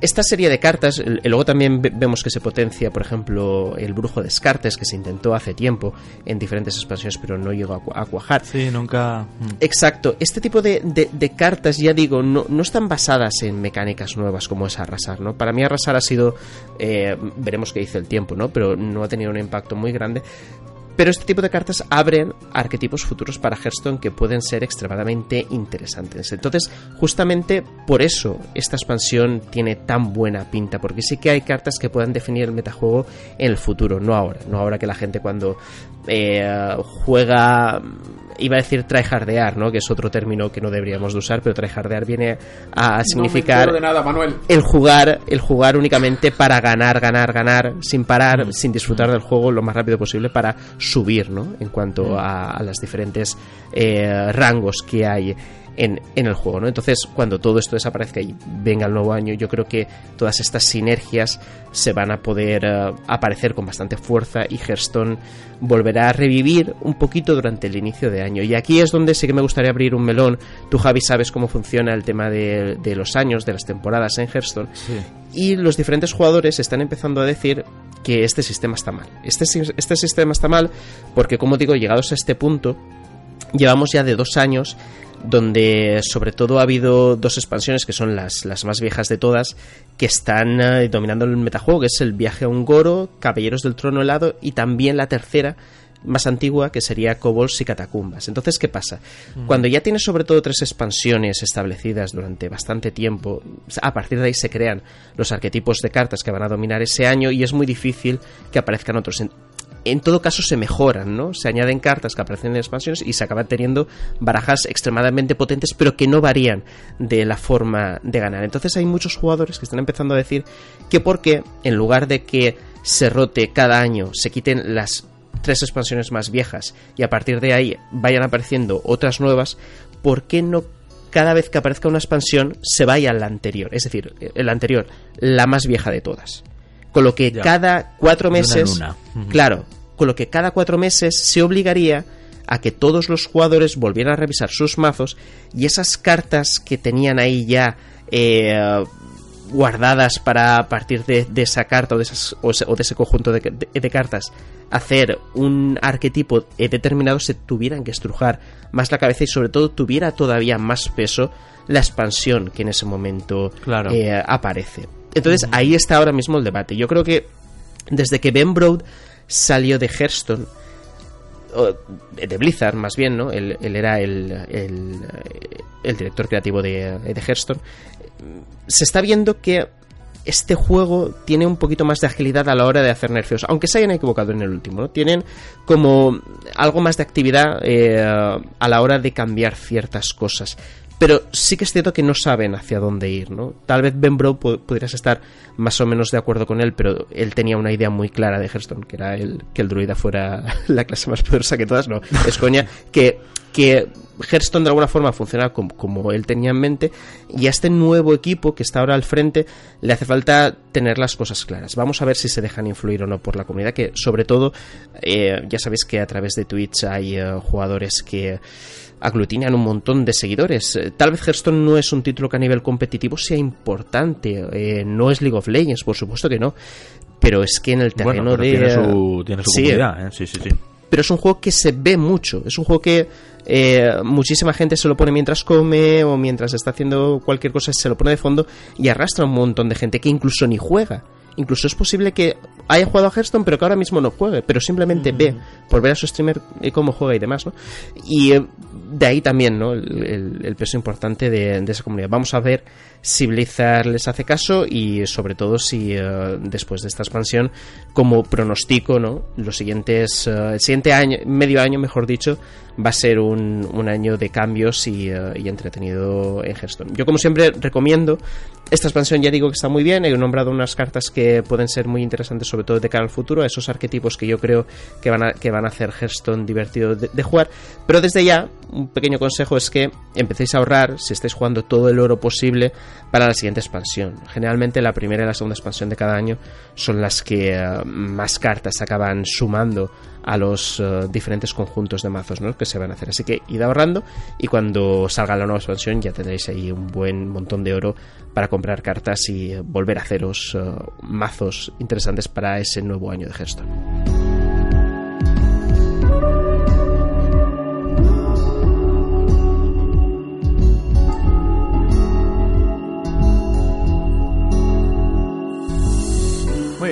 esta serie de cartas, luego también vemos que se potencia, por ejemplo, el brujo de Descartes, que se intentó hace tiempo en diferentes expansiones, pero no llegó a, cuajar. Sí, nunca. Mm. Exacto. Este tipo de, de, de cartas, ya digo, no, no, están basadas en mecánicas nuevas como es arrasar, ¿no? Para mí arrasar ha sido. Eh, veremos qué dice el tiempo, ¿no? Pero no ha tenido un impacto muy grande. Pero este tipo de cartas abren arquetipos futuros para Hearthstone que pueden ser extremadamente interesantes. Entonces, justamente por eso esta expansión tiene tan buena pinta, porque sí que hay cartas que puedan definir el metajuego en el futuro, no ahora. No ahora que la gente cuando eh, juega iba a decir tryhardear, ¿no? Que es otro término que no deberíamos de usar, pero tryhardear viene a significar no nada, el jugar, el jugar únicamente para ganar, ganar, ganar, sin parar, mm. sin disfrutar del juego lo más rápido posible para subir, ¿no? En cuanto mm. a, a, las diferentes eh, rangos que hay en, en, el juego, ¿no? Entonces, cuando todo esto desaparezca y venga el nuevo año, yo creo que todas estas sinergias se van a poder uh, aparecer con bastante fuerza y Hearthstone volverá a revivir un poquito durante el inicio de año. Y aquí es donde sí que me gustaría abrir un melón. Tú, Javi, sabes cómo funciona el tema de, de los años, de las temporadas en Hearthstone. Sí. Y los diferentes jugadores están empezando a decir que este sistema está mal. Este, este sistema está mal porque, como digo, llegados a este punto, llevamos ya de dos años donde sobre todo ha habido dos expansiones que son las, las más viejas de todas que están uh, dominando el metajuego, que es el viaje a un Goro, Caballeros del Trono Helado y también la tercera más antigua que sería Kobolds y Catacumbas. Entonces, ¿qué pasa? Mm. Cuando ya tienes sobre todo tres expansiones establecidas durante bastante tiempo, a partir de ahí se crean los arquetipos de cartas que van a dominar ese año y es muy difícil que aparezcan otros en todo caso se mejoran, ¿no? Se añaden cartas que aparecen en expansiones y se acaban teniendo barajas extremadamente potentes, pero que no varían de la forma de ganar. Entonces hay muchos jugadores que están empezando a decir que porque en lugar de que se rote cada año, se quiten las tres expansiones más viejas y a partir de ahí vayan apareciendo otras nuevas, ¿por qué no cada vez que aparezca una expansión se vaya a la anterior? Es decir, la anterior, la más vieja de todas. Con lo que Ya. cada cuatro meses, claro, con lo que cada cuatro meses se obligaría a que todos los jugadores volvieran a revisar sus mazos y esas cartas que tenían ahí ya eh, guardadas para a partir de, de esa carta o de, esas, o, de ese conjunto de, cartas hacer un arquetipo determinado se tuvieran que estrujar más la cabeza y sobre todo tuviera todavía más peso la expansión que en ese momento Claro. eh, aparece. Entonces ahí está ahora mismo el debate. Yo creo que desde que Ben Broad salió de Hearthstone, de Blizzard más bien, ¿no? Él, él era el, el, el director creativo de, de Hearthstone. Se está viendo que este juego tiene un poquito más de agilidad a la hora de hacer nerfeos, aunque se hayan equivocado en el último, ¿no? Tienen como algo más de actividad eh, a la hora de cambiar ciertas cosas. Pero sí que es cierto que no saben hacia dónde ir, ¿no? Tal vez Ben Bro pu- pudieras estar más o menos de acuerdo con él, pero él tenía una idea muy clara de Hearthstone, que era el, que el druida fuera [laughs] la clase más poderosa que todas, no, es coña, que, que Hearthstone de alguna forma funciona como, como él tenía en mente, y a este nuevo equipo que está ahora al frente le hace falta tener las cosas claras. Vamos a ver si se dejan influir o no por la comunidad, que sobre todo, eh, ya sabéis que a través de Twitch hay eh, jugadores que aglutinan un montón de seguidores. Eh, Tal vez Hearthstone no es un título que a nivel competitivo sea importante, eh, no es League of Legends, por supuesto que no, pero es que en el terreno Bueno, de... tiene su, tiene su Sí, comunidad, ¿eh? Sí, sí, sí. pero es un juego que se ve mucho. Es un juego que eh, muchísima gente se lo pone mientras come o mientras está haciendo cualquier cosa, se lo pone de fondo y arrastra un montón de gente que incluso ni juega. Incluso es posible que haya jugado a Hearthstone, pero que ahora mismo no juegue, pero simplemente ve por ver a su streamer cómo juega y demás, ¿no? Y eh, de ahí también, ¿no? El, peso importante de esa comunidad. Vamos a ver si les hace caso y sobre todo si eh, después de esta expansión, como pronostico, ¿no? Los siguientes, eh, el siguiente año, medio año, mejor dicho, va a ser un, un año de cambios y, eh, y entretenido en Hearthstone. Yo, como siempre, recomiendo esta expansión, ya digo que está muy bien. He nombrado unas cartas que pueden ser muy interesantes, sobre todo de cara al futuro, a esos arquetipos que yo creo que van a, que van a hacer Hearthstone divertido de, de jugar. Pero desde ya, un pequeño consejo es que empecéis a ahorrar si estáis jugando todo el oro posible para la siguiente expansión. Generalmente la primera y la segunda expansión de cada año son las que eh, más cartas acaban sumando a los eh, diferentes conjuntos de mazos ¿no? que se van a hacer. Así que id ahorrando y cuando salga la nueva expansión ya tendréis ahí un buen montón de oro para comprar cartas y eh, volver a haceros mazos interesantes para ese nuevo año de Hearthstone.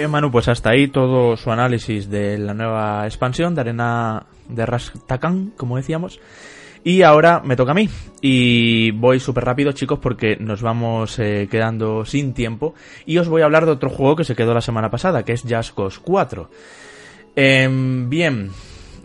Manu, pues hasta ahí todo su análisis de la nueva expansión de Arena de Rastakan, como decíamos. Y ahora me toca a mí. Y voy súper rápido, chicos, porque nos vamos eh, quedando sin tiempo. Y os voy a hablar de otro juego que se quedó la semana pasada, que es Just Cause 4. Em, bien,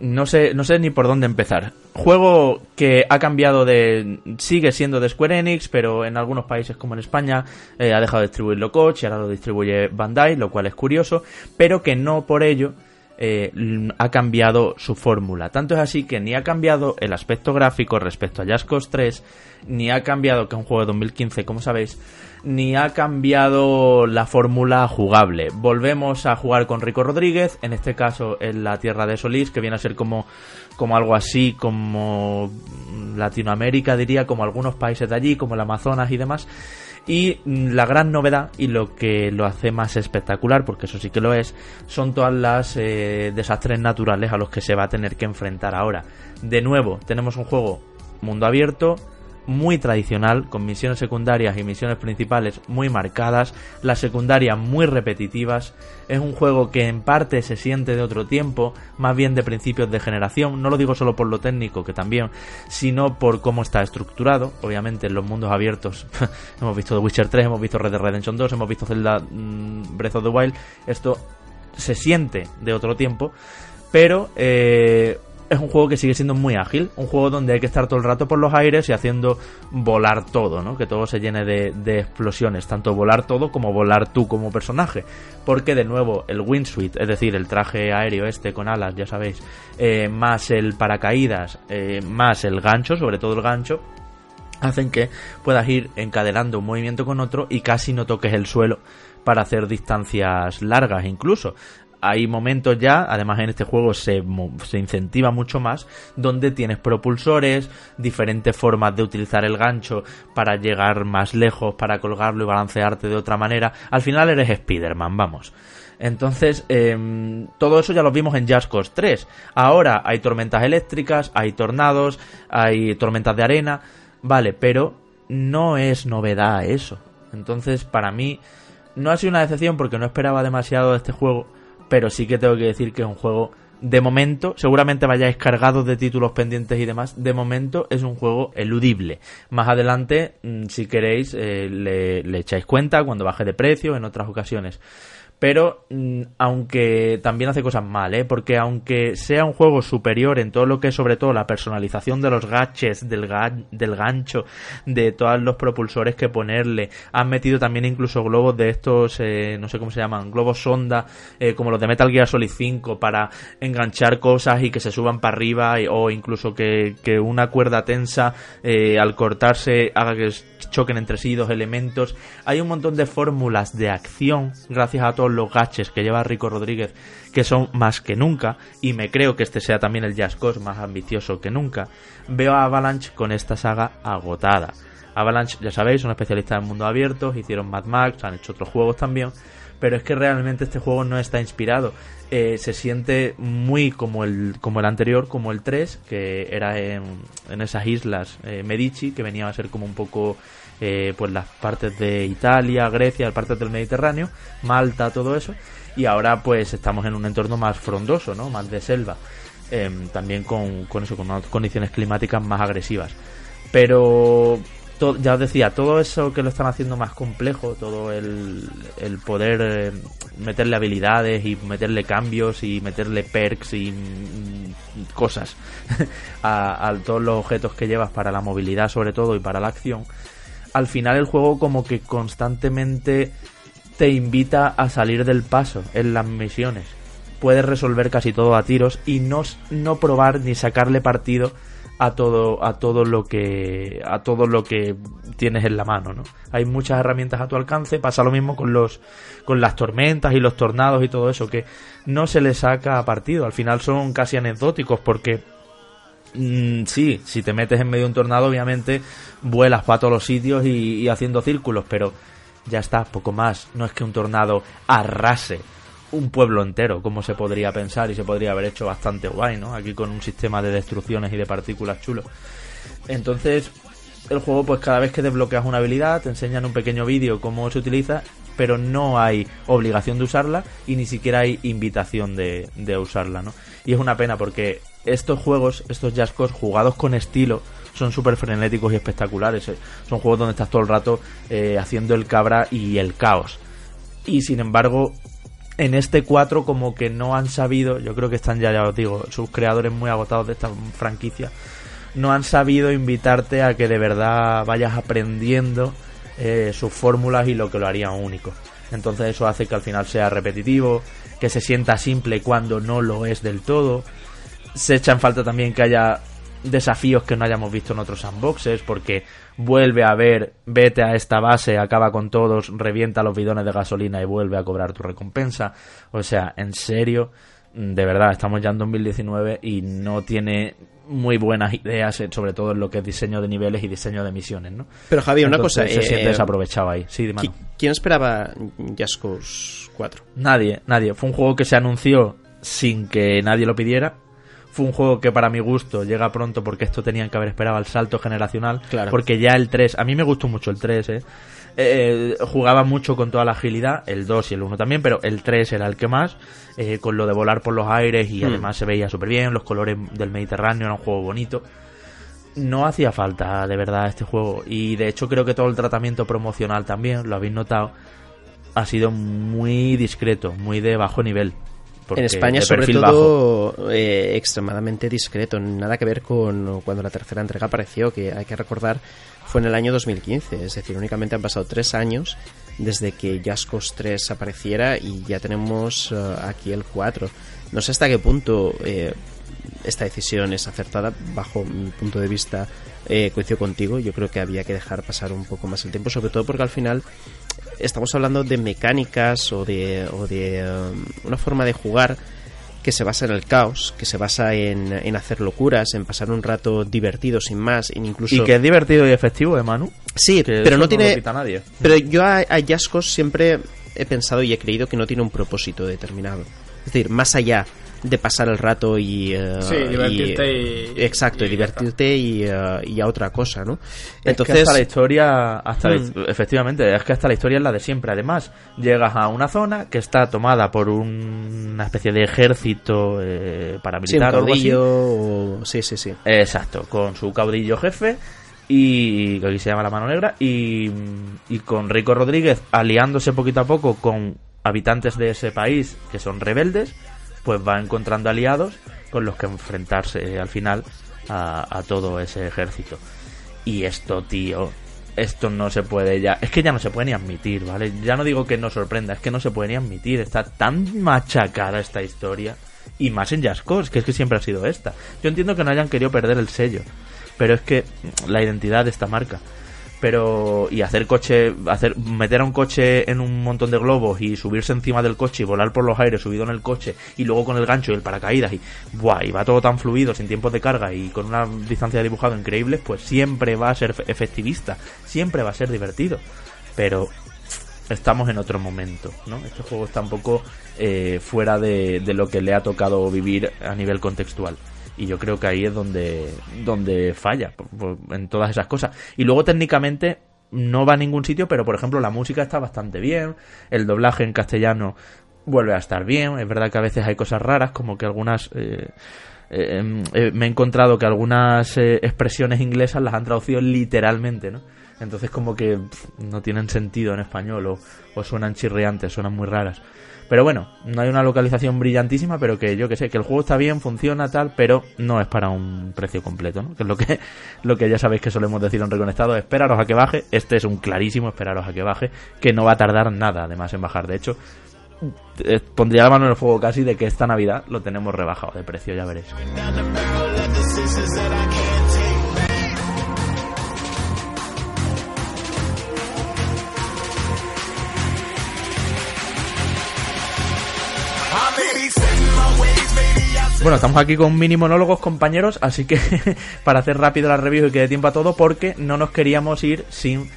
no sé, no sé ni por dónde empezar. Juego que ha cambiado de. sigue siendo de Square Enix, pero en algunos países como en España eh, ha dejado de distribuirlo Koch y ahora lo distribuye Bandai, lo cual es curioso, pero que no por ello eh, ha cambiado su fórmula. Tanto es así que ni ha cambiado el aspecto gráfico respecto a Just Cause 3, ni ha cambiado, que un juego de 2015, como sabéis, ni ha cambiado la fórmula jugable. Volvemos a jugar con Rico Rodríguez, en este caso en la Tierra de Solís, que viene a ser como, como algo así, como Latinoamérica, diría, como algunos países de allí, como el Amazonas y demás. Y la gran novedad y lo que lo hace más espectacular, porque eso sí que lo es, son todas las eh, desastres naturales a los que se va a tener que enfrentar ahora. De nuevo, tenemos un juego mundo abierto, muy tradicional, con misiones secundarias y misiones principales muy marcadas, las secundarias muy repetitivas. Es un juego que en parte se siente de otro tiempo, más bien de principios de generación. No lo digo solo por lo técnico, que también, sino por cómo está estructurado. Obviamente en los mundos abiertos [laughs] hemos visto The Witcher 3, hemos visto Red Dead Redemption 2, hemos visto Zelda mm, Breath of the Wild. Esto se siente de otro tiempo, pero eh, es un juego que sigue siendo muy ágil, un juego donde hay que estar todo el rato por los aires y haciendo volar todo, ¿no? Que todo se llene de, explosiones, tanto volar todo como volar tú como personaje. Porque de nuevo, el windsuit, es decir, el traje aéreo este con alas, ya sabéis, eh, más el paracaídas, eh, más el gancho, sobre todo el gancho, hacen que puedas ir encadenando un movimiento con otro y casi no toques el suelo para hacer distancias largas incluso hay momentos ya, además en este juego se, se, incentiva mucho más, donde tienes propulsores, diferentes formas de utilizar el gancho para llegar más lejos, para colgarlo y balancearte de otra manera. Al final eres Spider-Man, vamos. Entonces, em, todo eso ya lo vimos en Just Cause 3. Ahora hay tormentas eléctricas, hay tornados, hay tormentas de arena, vale, pero no es novedad eso. Entonces, para mí, no ha sido una decepción porque no esperaba demasiado de este juego pero sí que tengo que decir que es un juego de momento, seguramente vayáis cargados de títulos pendientes y demás, de momento es un juego eludible. Más adelante, mm, si queréis, eh, le, le, echáis cuenta cuando baje de precio en otras ocasiones pero mm, aunque también hace cosas mal, ¿eh? porque aunque sea un juego superior en todo lo que es sobre todo la personalización de los gaches, del, del gancho, de todos los propulsores que ponerle, han metido también incluso globos de estos, eh, no sé cómo se llaman, globos sonda, eh, como los de Metal Gear Solid 5, para enganchar cosas y que se suban para arriba, o incluso que, que una cuerda tensa eh, al cortarse haga que choquen entre sí dos elementos. Hay un montón de fórmulas de acción, gracias a todos los gaches que lleva Rico Rodríguez, que son más que nunca, y me creo que este sea también el Jazz más ambicioso que nunca. Veo a Avalanche con esta saga agotada. Avalanche, ya sabéis, son especialistas en mundo abierto, hicieron Mad Max, han hecho otros juegos también, pero es que realmente este juego no está inspirado. Eh, se siente muy como el, como el anterior, como el 3, que era en, esas islas eh, Medici, que venía a ser como un poco eh, pues las partes de Italia, Grecia, partes del Mediterráneo, Malta, todo eso, y ahora pues estamos en un entorno más frondoso, ¿no? Más de selva, em, también con, con eso, con unas condiciones climáticas más agresivas. Pero ya os decía, todo eso que lo están haciendo más complejo, todo el, el poder eh, meterle habilidades y meterle cambios y meterle perks y mm, cosas [laughs] a, todos los objetos que llevas para la movilidad sobre todo y para la acción, al final el juego como que constantemente te invita a salir del paso en las misiones. Puedes resolver casi todo a tiros y no, no probar ni sacarle partido a todo a todo lo que a todo lo que tienes en la mano, ¿no? Hay muchas herramientas a tu alcance, pasa lo mismo con los con las tormentas y los tornados y todo eso que no se le saca partido, al final son casi anecdóticos porque Mm, sí, si te metes en medio de un tornado, obviamente vuelas para todos los sitios y, haciendo círculos, pero ya está, poco más. No es que un tornado arrase un pueblo entero, como se podría pensar y se podría haber hecho bastante guay, ¿no? Aquí con un sistema de destrucciones y de partículas chulo. Entonces, el juego, pues cada vez que desbloqueas una habilidad, te enseñan un pequeño vídeo cómo se utiliza, pero no hay obligación de usarla y ni siquiera hay invitación de, de usarla, ¿no? Y es una pena porque estos juegos, estos Jazzcos jugados con estilo, son súper frenéticos y espectaculares. Eh. Son juegos donde estás todo el rato eh, haciendo el cabra y el caos. Y sin embargo, en este 4 como que no han sabido, yo creo que están ya, ya os digo, sus creadores muy agotados de esta franquicia, no han sabido invitarte a que de verdad vayas aprendiendo eh, sus fórmulas y lo que lo haría único. Entonces eso hace que al final sea repetitivo, que se sienta simple cuando no lo es del todo. Se echa en falta también que haya desafíos que no hayamos visto en otros unboxes, porque vuelve a ver, vete a esta base, acaba con todos, revienta los bidones de gasolina y vuelve a cobrar tu recompensa. O sea, en serio, de verdad, estamos ya en 2019 y no tiene muy buenas ideas, eh, sobre todo en lo que es diseño de niveles y diseño de misiones, ¿no? Pero Javier, una cosa, se eh, siente eh, desaprovechado ahí. Sí, de mano. ¿qui- ¿quién esperaba Just Cause 4? Nadie, nadie. Fue un juego que se anunció sin que nadie lo pidiera. Fue un juego que para mi gusto llega pronto porque esto tenían que haber esperado al salto generacional. Claro. Porque ya el 3, a mí me gustó mucho el 3, ¿eh? Eh, jugaba mucho con toda la agilidad, el 2 y el 1 también, pero el 3 era el que más, eh, con lo de volar por los aires y Hmm. además se veía súper bien, los colores del Mediterráneo, era un juego bonito. No hacía falta de verdad este juego y de hecho creo que todo el tratamiento promocional también, lo habéis notado, ha sido muy discreto, muy de bajo nivel. En España, sobre todo, eh, extremadamente discreto. Nada que ver con cuando la tercera entrega apareció, que hay que recordar fue en el año 2015. Es decir, únicamente han pasado tres años desde que Cause 3 apareciera y ya tenemos eh, aquí el 4. No sé hasta qué punto eh, esta decisión es acertada. Bajo mi punto de vista, eh, coincido contigo. Yo creo que había que dejar pasar un poco más el tiempo, sobre todo porque al final estamos hablando de mecánicas o de, o de um, una forma de jugar que se basa en el caos, que se basa en, en hacer locuras, en pasar un rato divertido sin más, en incluso... Y que es divertido y efectivo, ¿eh, Manu? sí, Que pero no tiene... quita nadie. Pero yo a, a siempre he pensado y he creído que no tiene un propósito determinado. Es decir, más allá de pasar el rato y... eh, Sí, divertirte y- Exacto, y, divertirte y, eh, y a otra cosa, ¿no? Es que hasta la historia, hasta la- Mm. efectivamente, es que hasta la historia es la de siempre. Además, llegas a una zona que está tomada por un- una especie de ejército eh, Sí, un paramilitar o algo así. caudillo o... Sí, sí, sí. Exacto, con su caudillo jefe y que aquí se llama la mano negra y, y con Rico Rodríguez aliándose poquito a poco con habitantes de ese país que son rebeldes, pues va encontrando aliados con los que enfrentarse al final a, todo ese ejército. Y esto, tío, esto no se puede ya, es que ya no se puede ni admitir, ¿vale? Ya no digo que no sorprenda, es que no se puede ni admitir, está tan machacada esta historia. Y más en Just Cause, que es que siempre ha sido esta. Yo entiendo que no hayan querido perder el sello, pero es que la identidad de esta marca. Pero, y hacer coche, hacer, meter a un coche en un montón de globos y subirse encima del coche y volar por los aires subido en el coche y luego con el gancho y el paracaídas y, buah, y va todo tan fluido, sin tiempos de carga y con una distancia de dibujado increíble, pues siempre va a ser fe- efectivista, siempre va a ser divertido. Pero estamos en otro momento, ¿no? Este juego está un poco eh, fuera de lo que le ha tocado vivir a nivel contextual. Y yo creo que ahí es donde, donde falla, en todas esas cosas. Y luego técnicamente no va a ningún sitio, pero por ejemplo la música está bastante bien, el doblaje en castellano vuelve a estar bien, es verdad que a veces hay cosas raras, como que algunas... eh, eh, em, eh, me he encontrado que algunas eh, expresiones inglesas las han traducido literalmente, ¿no? Entonces como que no tienen sentido en español o, o suenan chirriantes, suenan muy raras. Pero bueno, no hay una localización brillantísima, pero que yo que sé, que el juego está bien, funciona tal, pero no es para un precio completo, ¿no? Que es lo que, [laughs] lo que ya sabéis que solemos decir en Reconectado, esperaros a que baje, este es un clarísimo esperaros a que baje, que no va a tardar nada además en bajar, de hecho, eh, pondría la mano en el fuego casi de que esta Navidad lo tenemos rebajado de precio, ya veréis. Bueno, estamos aquí con mini monólogos, compañeros, así que [laughs] para hacer rápido la review y que dé tiempo a todo, porque no nos queríamos ir sin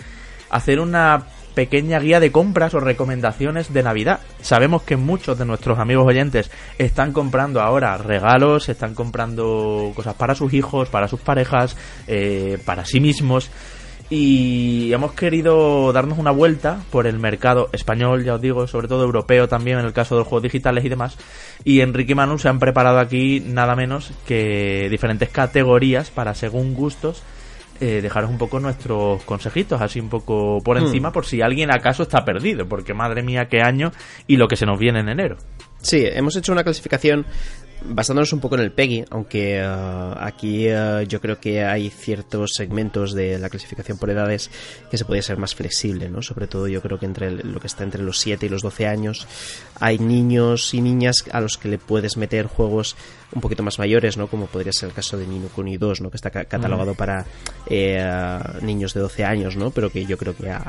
hacer una pequeña guía de compras o recomendaciones de Navidad. Sabemos que muchos de nuestros amigos oyentes están comprando ahora regalos, están comprando cosas para sus hijos, para sus parejas, eh, para sí mismos. Y hemos querido darnos una vuelta por el mercado español, ya os digo, sobre todo europeo también en el caso de los juegos digitales y demás. Y Enrique y Manu se han preparado aquí nada menos que diferentes categorías para según gustos eh, dejaros un poco nuestros consejitos, así un poco por Hmm. encima, por si alguien acaso está perdido, porque madre mía, qué año y lo que se nos viene en enero. Sí, hemos hecho una clasificación basándonos un poco en el PEGI, aunque uh, aquí uh, yo creo que hay ciertos segmentos de la clasificación por edades que se podría ser más flexible, ¿no? Sobre todo yo creo que entre lo que está entre los 7 y los 12 años hay niños y niñas a los que le puedes meter juegos un poquito más mayores, ¿no? Como podría ser el caso de Nino Kuni 2, ¿no? Que está catalogado mm. para eh, niños de 12 años, ¿no? Pero que yo creo que a,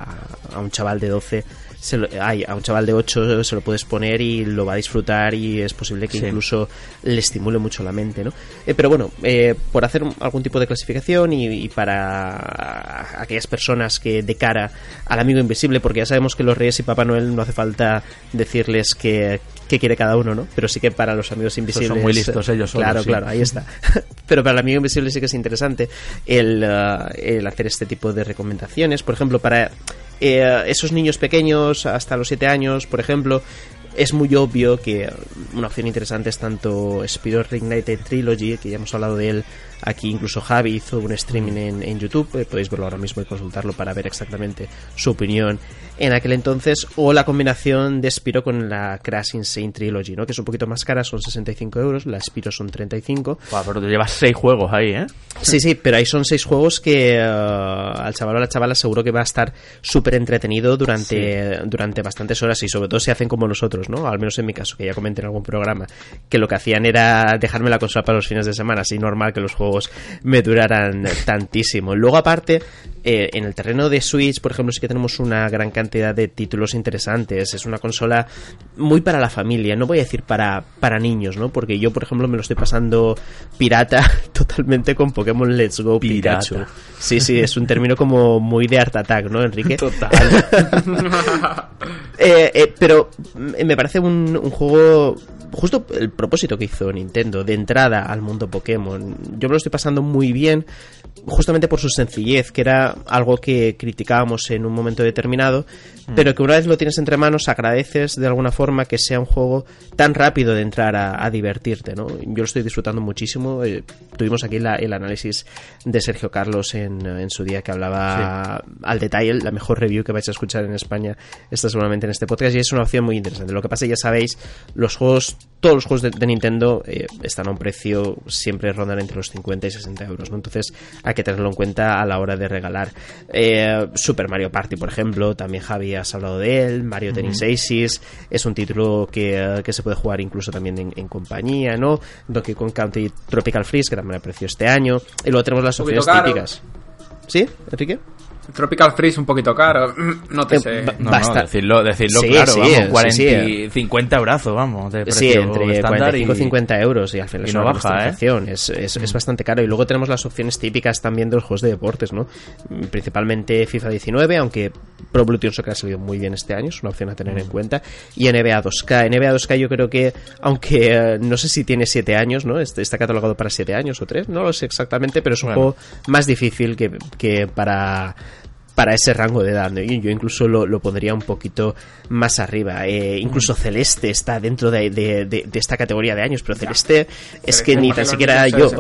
a un chaval de 12 se lo, a un chaval de 8 se lo puedes poner y lo va a disfrutar y es posible que incluso le estimule mucho la mente, ¿no? Eh, pero bueno, eh, por hacer algún tipo de clasificación y, para aquellas personas que de cara al amigo invisible, porque ya sabemos que los Reyes y Papá Noel no hace falta decirles que, quiere cada uno, ¿no? Pero sí que para los amigos invisibles... son muy listos ellos Claro, claro, ahí está. [laughs] Pero para el amigo invisible sí que es interesante el, uh, el hacer este tipo de recomendaciones. Por ejemplo, para eh, esos niños pequeños, hasta los 7 años, por ejemplo, es muy obvio que una opción interesante es tanto Spirit Reignited Trilogy, que ya hemos hablado de él Aquí incluso Javi hizo un streaming en, YouTube, eh, podéis verlo ahora mismo y consultarlo para ver exactamente su opinión en aquel entonces, o la combinación de Spiro con la Crash Insane Trilogy, ¿no? que es un poquito más cara, son 65 euros, la Spiro son 35. pero te llevas 6 juegos ahí, ¿eh? Sí, sí, pero ahí son 6 juegos que uh, al chaval o a la chavala seguro que va a estar súper entretenido durante, durante bastantes horas y sobre todo si hacen como nosotros, ¿no? Al menos en mi caso, que ya comenté en algún programa, que lo que hacían era dejarme la consola para los fines de semana, así normal que los juegos me durarán tantísimo. Luego, aparte, eh, en el terreno de Switch, por ejemplo, sí que tenemos una gran cantidad de títulos interesantes. Es una consola muy para la familia, no voy a decir para, para niños, ¿no? Porque yo, por ejemplo, me lo estoy pasando pirata [laughs] totalmente con Pokémon Let's Go Pikachu. Sí, sí, es un término como muy de Art Attack, ¿no, Enrique? Total. [laughs] Eh, eh, pero me parece un, un juego justo el propósito que hizo Nintendo de entrada al mundo Pokémon. Yo me lo estoy pasando muy bien, justamente por su sencillez, que era algo que criticábamos en un momento determinado, mm. pero que una vez lo tienes entre manos agradeces de alguna forma que sea un juego tan rápido de entrar a, divertirte, ¿no? Yo lo estoy disfrutando muchísimo. Eh, tuvimos aquí el análisis de Sergio Carlos en, su día que hablaba al detalle, la mejor review que vais a escuchar en España está seguramente en este podcast y es una opción muy interesante. Lo que pasa, ya sabéis, los juegos todos los juegos de, Nintendo eh, están a un precio siempre rondan entre los 50 y 60 euros, ¿no? Entonces hay que tenerlo en cuenta a la hora de regalar. Eh, Super Mario Party, por ejemplo, también Has hablado de él, Mario Tennis Aces, es un título que, se puede jugar incluso también en, compañía, ¿no? Donkey Kong Country Tropical Freeze, que también aprecio este año, y luego tenemos las opciones típicas. ¿Sí, Enrique? Tropical Freeze un poquito caro, [clears throat] no te eh, sé. No, no, decirlo, decirlo claro, vamos, 40, 50 brazos, vamos, de precio Sí, entre 45 y 50 euros y al final es no baja, ¿eh? Es, es, es, bastante caro. Y luego tenemos las opciones típicas también de los juegos de deportes, ¿no? Principalmente FIFA 19, aunque Pro Evolution Soccer ha salido muy bien este año, es una opción a tener en cuenta. Y NBA 2K. NBA 2K yo creo que, aunque eh, no sé si tiene 7 años, ¿no? Este, está catalogado para 7 años o 3, no lo sé exactamente, pero es un juego más difícil que, que para para ese rango de edad. Yo incluso lo, pondría un poquito más arriba. Eh, incluso Celeste está dentro de, esta categoría de años, pero Celeste es que ni tan siquiera yo.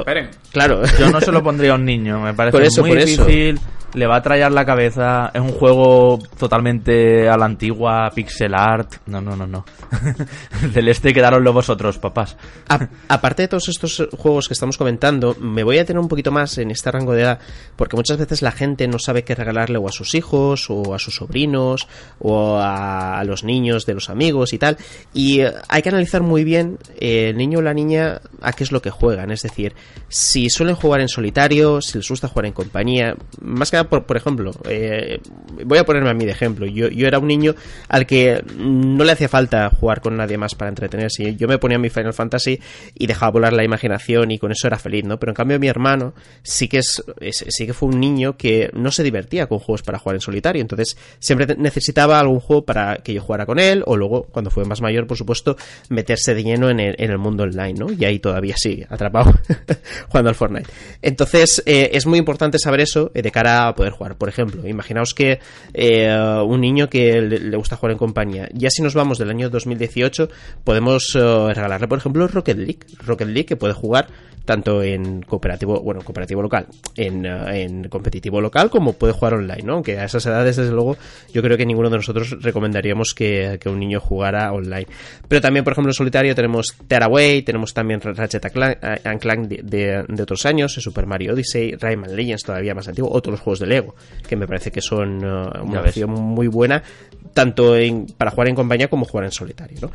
Claro. Yo no se lo pondría a un niño, me parece muy difícil. Le va a traer la cabeza. Es un juego totalmente a la antigua, pixel art. No, no, no, no. [laughs] Celeste quedaronlo vosotros, papás. aparte de todos estos juegos que estamos comentando, me voy a tener un poquito más en este rango de edad, porque muchas veces la gente no sabe qué regalarle a sus hijos o a sus sobrinos o a, los niños de los amigos y tal. Y eh, hay que analizar muy bien el niño o la niña a qué es lo que juegan. Es decir, si suelen jugar en solitario, si les gusta jugar en compañía. Más que nada, por, por ejemplo, eh, voy a ponerme a mí de ejemplo. Yo, yo era un niño al que no le hacía falta jugar con nadie más para entretenerse. Yo me ponía mi Final Fantasy y dejaba volar la imaginación y con eso era feliz, ¿no? Pero en cambio mi hermano sí que es, sí que fue un niño que no se divertía con juegos para jugar en solitario. Entonces, siempre necesitaba algún juego para que yo jugara con él, o luego, cuando fue más mayor, por supuesto, meterse de lleno en el, mundo online, ¿no? Y ahí todavía sigue, atrapado, [laughs] jugando al Fortnite. Entonces, eh, es muy importante saber eso eh, de cara a poder jugar. Por ejemplo, imaginaos que eh, un niño que le, gusta jugar en compañía, ya si nos vamos del año 2018, podemos regalarle, por ejemplo, Rocket League. Rocket League que puede jugar tanto en cooperativo, bueno, cooperativo local, en, en competitivo local, como puede jugar online. ¿No? Aunque a esas edades, desde luego, yo creo que ninguno de nosotros recomendaríamos que, un niño jugara online. Pero también, por ejemplo, en solitario tenemos Tearaway, tenemos también Ratchet and Clank de, otros años, Super Mario Odyssey, Rayman Legends todavía más antiguo, otros juegos de Lego, que me parece que son uh, una versión muy buena, tanto para jugar en compañía como jugar en solitario, ¿no?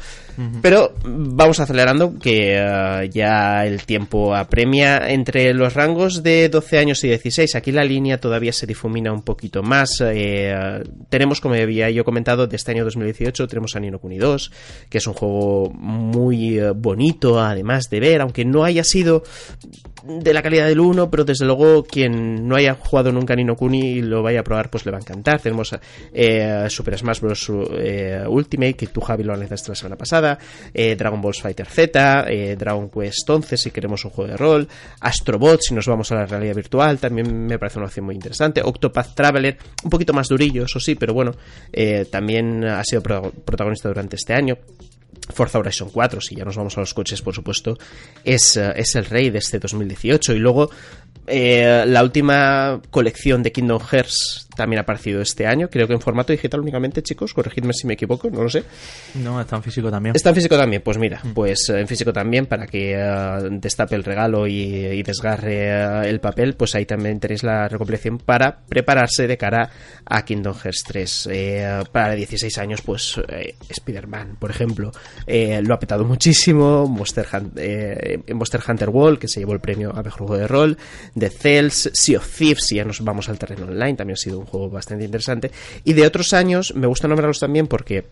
Pero vamos acelerando, que uh, ya el tiempo apremia entre los rangos de 12 años y 16. Aquí la línea todavía se difumina un poquito más. Eh, tenemos, como había yo comentado, de este año 2018, tenemos a Nino Kuni 2, que es un juego muy eh, bonito, además de ver, aunque no haya sido de la calidad del 1, pero desde luego quien no haya jugado nunca Nino Kuni y lo vaya a probar, pues le va a encantar. Tenemos eh, Super Smash Bros. Ultimate, que tú, Javi, lo analizaste la semana pasada, Dragon Ball Fighter Z, Dragon Quest 11, si queremos un juego de rol, Astrobot, si nos vamos a la realidad virtual, también me parece una opción muy interesante. Octopath Un poquito más durillo, eso sí, pero bueno, eh, también ha sido protagonista durante este año. Forza Horizon 4, si ya nos vamos a los coches, por supuesto, es, eh, es el rey de este 2018. Y luego eh, la última colección de Kingdom Hearts también ha aparecido este año, creo que en formato digital únicamente, chicos, corregidme si me equivoco, no lo sé. No, está en físico también. Está en físico también, pues mira, mm. pues eh, en físico también, para que eh, destape el regalo y, desgarre el papel, pues ahí también tenéis la recopilación para prepararse de cara a Kingdom Hearts 3. para 16 años, pues Spider-Man, por ejemplo, lo ha petado muchísimo, Monster, Monster Hunter World, que se llevó el premio a mejor juego de rol, The Cells, Sea of Thieves, si ya nos vamos al terreno online, también ha sido un juego bastante interesante. Y de otros años, me gusta nombrarlos también porque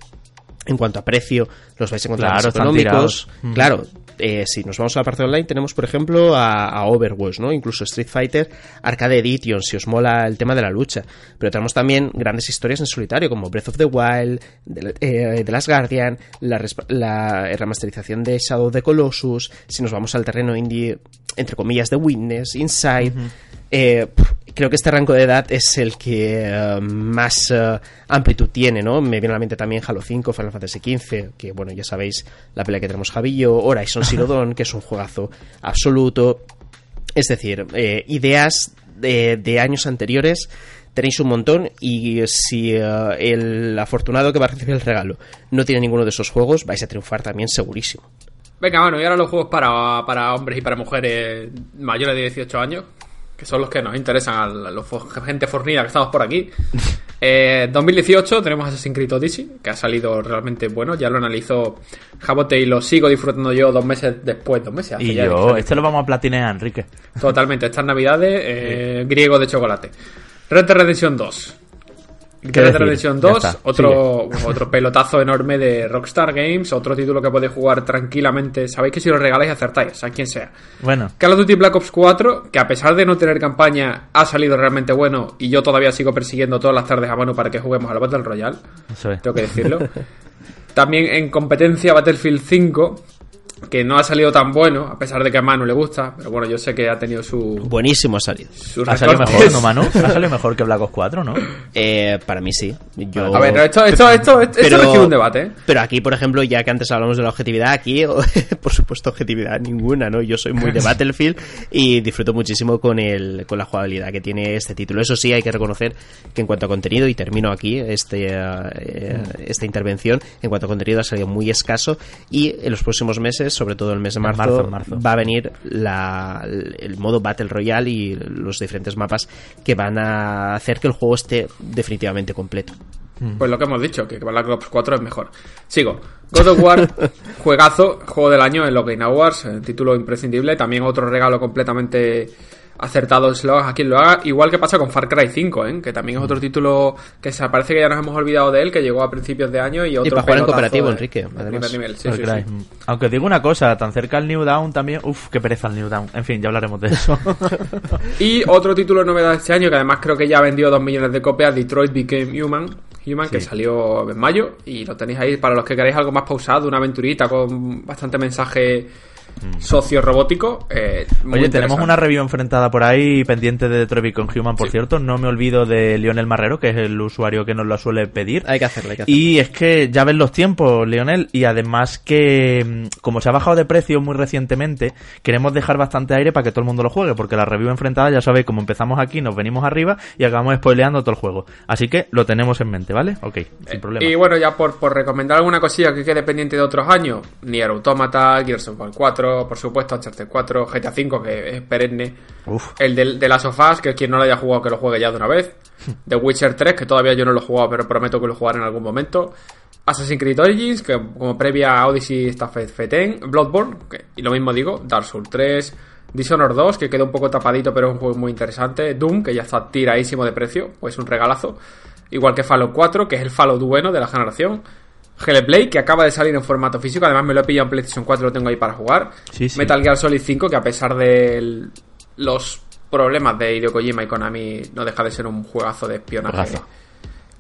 en cuanto a precio, los vais a encontrar claro, económicos. Claro, eh, si nos vamos a la parte online, tenemos, por ejemplo, a, Overwatch, ¿no? Incluso Street Fighter Arcade Edition, si os mola el tema de la lucha. Pero tenemos también grandes historias en solitario, como Breath of the Wild, The, eh, Last Guardian, la, la, remasterización de Shadow of the Colossus, si nos vamos al terreno indie, entre comillas, de Witness, Inside. Eh, creo que este rango de edad es el que eh, más eh, amplitud tiene, ¿no? Me viene a la mente también Halo 5, Final Fantasy XV, que bueno, ya sabéis la pelea que tenemos Javillo, Horizon [laughs] Zero Dawn, que es un juegazo absoluto. Es decir, ideas de, años anteriores tenéis un montón y si el afortunado que va a recibir el regalo no tiene ninguno de esos juegos, vais a triunfar también segurísimo. Venga, bueno, y ahora los juegos para, para hombres y para mujeres mayores de 18 años que son los que nos interesan a la gente fornida que estamos por aquí. [laughs] Eh, 2018 tenemos Assassin's Creed Odyssey, que ha salido realmente bueno, ya lo analizó Jabote y lo sigo disfrutando yo dos meses después, dos meses. y yo, este lo vamos a platinear, Enrique. Totalmente, estas navidades, eh, griego de chocolate. Red Dead Redemption 2. Red Redemption 2, otro, [laughs] otro pelotazo enorme de Rockstar Games, otro título que podéis jugar tranquilamente. Sabéis que si lo regaláis acertáis, a quien sea. Bueno. Call of Duty Black Ops 4, que a pesar de no tener campaña, ha salido realmente bueno y yo todavía sigo persiguiendo todas las tardes a mano para que juguemos al Battle Royale. Tengo que decirlo. [laughs] También en competencia Battlefield 5, que no ha salido tan bueno, a pesar de que a Manu le gusta, pero bueno, yo sé que ha tenido su... Buenísimo ha salido. ha salido mejor, ¿no, Manu? Ha salido mejor que Black Ops 4, ¿no? Eh, para mí sí. Yo... A ver, esto, esto, esto, esto pero, un debate. ¿eh? Pero aquí, por ejemplo, ya que antes hablamos de la objetividad, aquí, [laughs] por supuesto, objetividad ninguna, ¿no? Yo soy muy de Battlefield y disfruto muchísimo con, el, con la jugabilidad que tiene este título. Eso sí, hay que reconocer que en cuanto a contenido, y termino aquí este, eh, esta intervención, en cuanto a contenido ha salido muy escaso y en los próximos meses, sobre todo el mes de marzo, va a venir el modo Battle Royale y los diferentes mapas que van a hacer que el juego esté definitivamente completo. Mm. Pues lo que hemos dicho, que Black Ops 4 es mejor. Sigo. God of War, [laughs] juegazo, juego del año en los Game Awards, título imprescindible. También otro regalo completamente acertados lo haga quien lo haga. Igual que pasa con Far Cry 5, ¿eh? que también es otro título que se parece que ya nos hemos olvidado de él, que llegó a principios de año y otro. Y para jugar en cooperativo, Enrique. Aunque digo una cosa, tan cerca al New Down también. Uf, qué pereza el New Down. En fin, ya hablaremos de eso. [laughs] y otro título de novedad de este año, que además creo que ya ha vendido 2 millones de copias: Detroit Became Human. Human, que salió en mayo y lo tenéis ahí para los que queréis algo más pausado, una aventurita con bastante mensaje socio robótico. Eh, muy Oye, tenemos una review enfrentada por ahí pendiente de Detroit con Human, por cierto. No me olvido de Lionel Marrero, que es el usuario que nos lo suele pedir. Hay que hacerlo, hay que hacerlo. Y es que ya ven los tiempos, Lionel, y además que mm, como se ha bajado de precio muy recientemente, queremos dejar bastante aire para que todo el mundo lo juegue, porque la review enfrentada, ya sabéis, como empezamos aquí, nos venimos arriba y acabamos spoileando todo el juego. Así que lo tenemos en mente, ¿vale? Ok, sin problema. Y bueno, ya por, por recomendar alguna cosilla que quede pendiente de otros años, Nier Automata, Gears of War 4, por supuesto, Uncharted 4, GTA 5, que es perenne, Uf. el de, de Last of Us, que quien no lo haya jugado que lo juegue ya de una vez, [laughs] The Witcher 3, que todavía yo no lo he jugado, pero prometo que lo jugaré en algún momento, Assassin's Creed Origins, que como previa a Odyssey está Fate Bloodborne, que- y lo mismo digo, Dark Souls 3, Dishonored 2, que queda un poco tapadito, pero es un juego muy interesante, Doom, que ya está tiradísimo de precio, pues un regalazo, igual que Fallout 4, que es el Fallout bueno de la generación, Hellblade, que acaba de salir en formato físico, además me lo he pillado en PlayStation 4, lo tengo ahí para jugar, Sí, sí. Metal Gear Solid 5, que a pesar de el- los problemas de Hideo Kojima y Konami, no deja de ser un juegazo de espionaje.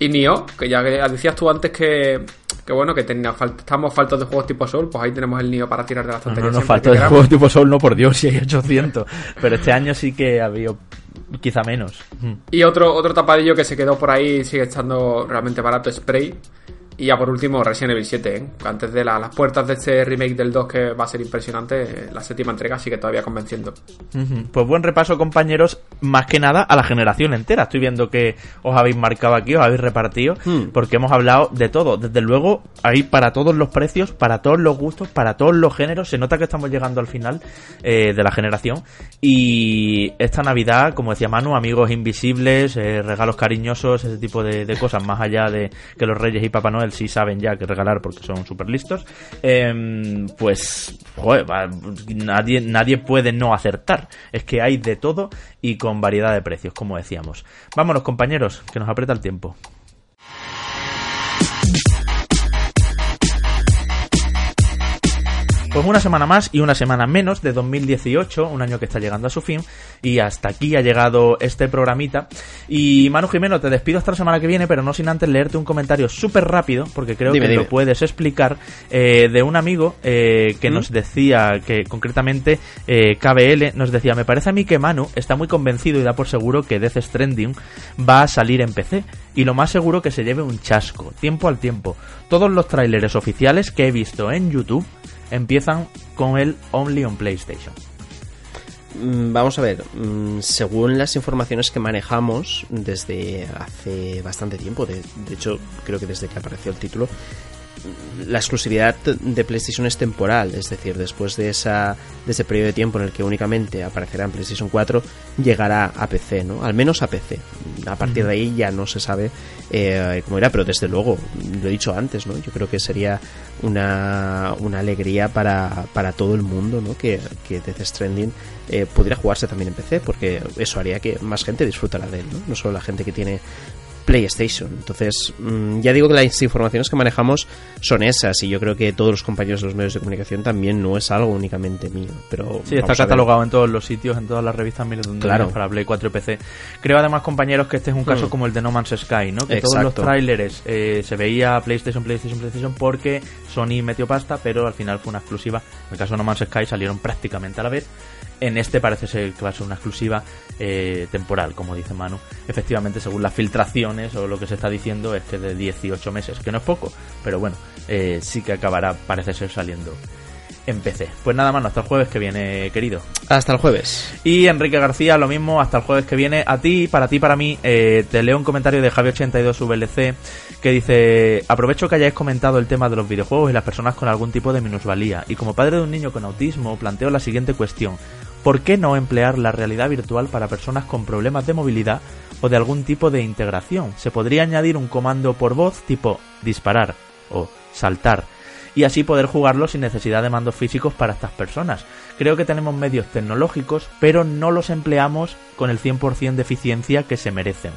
Y Nioh, que ya decías tú antes que, que bueno, que tenía estamos faltos de juegos tipo Soul, pues ahí tenemos el Nioh para tirar de la No, tontería. no nos siempre falta de juegos tipo Soul, no por Dios, si hay 800. Pero este año sí que ha habido quizá menos. Y otro, otro tapadillo que se quedó por ahí, sigue estando realmente barato, Spray. Y ya por último, Resident Evil 7, ¿eh? Antes de la- las puertas de este remake del 2 que va a ser impresionante, eh, la séptima entrega sigue todavía convenciendo. Pues buen repaso, compañeros, más que nada a la generación entera. Estoy viendo que os habéis marcado aquí, os habéis repartido, Hmm. porque hemos hablado de todo. Desde luego, hay para todos los precios, para todos los gustos, para todos los géneros. Se nota que estamos llegando al final eh, de la generación. Y esta Navidad, como decía Manu, amigos invisibles, eh, regalos cariñosos, ese tipo de, de cosas, más allá de que los Reyes y Papá Noel sí saben ya que regalar porque son súper listos. Em, pues, nadie, nadie puede no acertar. Es que hay de todo y con variedad de precios, como decíamos. Vámonos, compañeros, que nos aprieta el tiempo. Pues una semana más y una semana menos de 2018, un año que está llegando a su fin, y hasta aquí ha llegado este programita. Y Manu Jimeno, te despido hasta la semana que viene, pero no sin antes leerte un comentario súper rápido, porque creo Dime, que dime. lo puedes explicar, eh, de un amigo eh, que ¿Mm? nos decía, que concretamente eh, KBL nos decía, me parece a mí que Manu está muy convencido y da por seguro que Death Stranding va a salir en PC, y lo más seguro que se lleve un chasco, tiempo al tiempo. Todos los tráileres oficiales que he visto en YouTube empiezan con el Only on PlayStation. Mm, Vamos a ver, mm, según las informaciones que manejamos desde hace bastante tiempo, de, de hecho creo que desde que apareció el título, la exclusividad de PlayStation es temporal, es decir, después de, esa, de ese periodo de tiempo en el que únicamente aparecerá en PlayStation 4, llegará a PC, ¿no? Al menos a PC. A partir de ahí ya no se sabe eh, cómo irá, pero desde luego, lo he dicho antes, ¿no? Yo creo que sería una, una alegría para, para todo el mundo, ¿no? Que, que Death Stranding eh, pudiera jugarse también en PC, porque eso haría que más gente disfrutara de él, ¿no? No solo la gente que tiene PlayStation. Entonces, mm, ya digo que las informaciones que manejamos son esas, y yo creo que todos los compañeros de los medios de comunicación también no es algo únicamente mío. Pero Sí, está catalogado en todos los sitios, en todas las revistas miles de Claro. para Play 4 y PC. Creo además, compañeros, que este es un caso Hmm. como el de No Man's Sky, ¿no? Que todos los trailers eh, se veía PlayStation, PlayStation, PlayStation porque Sony metió pasta, pero al final fue una exclusiva. En el caso de No Man's Sky salieron prácticamente a la vez. En este parece ser que va a ser una exclusiva eh, temporal, como dice Manu. Efectivamente, según las filtraciones o lo que se está diciendo, es que de 18 meses, que no es poco, pero bueno, eh, sí que acabará, parece ser, saliendo en PC. Pues nada más, hasta el jueves que viene, querido. Hasta el jueves. Y Enrique García, lo mismo, hasta el jueves que viene. A ti, para ti, para mí, eh, te leo un comentario de Javi82VLC que dice: Aprovecho que hayáis comentado el tema de los videojuegos y las personas con algún tipo de minusvalía. Y como padre de un niño con autismo, planteo la siguiente cuestión: ¿Por qué no emplear la realidad virtual para personas con problemas de movilidad o de algún tipo de integración? Se podría añadir un comando por voz tipo disparar o saltar y así poder jugarlo sin necesidad de mandos físicos para estas personas. Creo que tenemos medios tecnológicos, pero no los empleamos con el 100% de eficiencia que se merecen.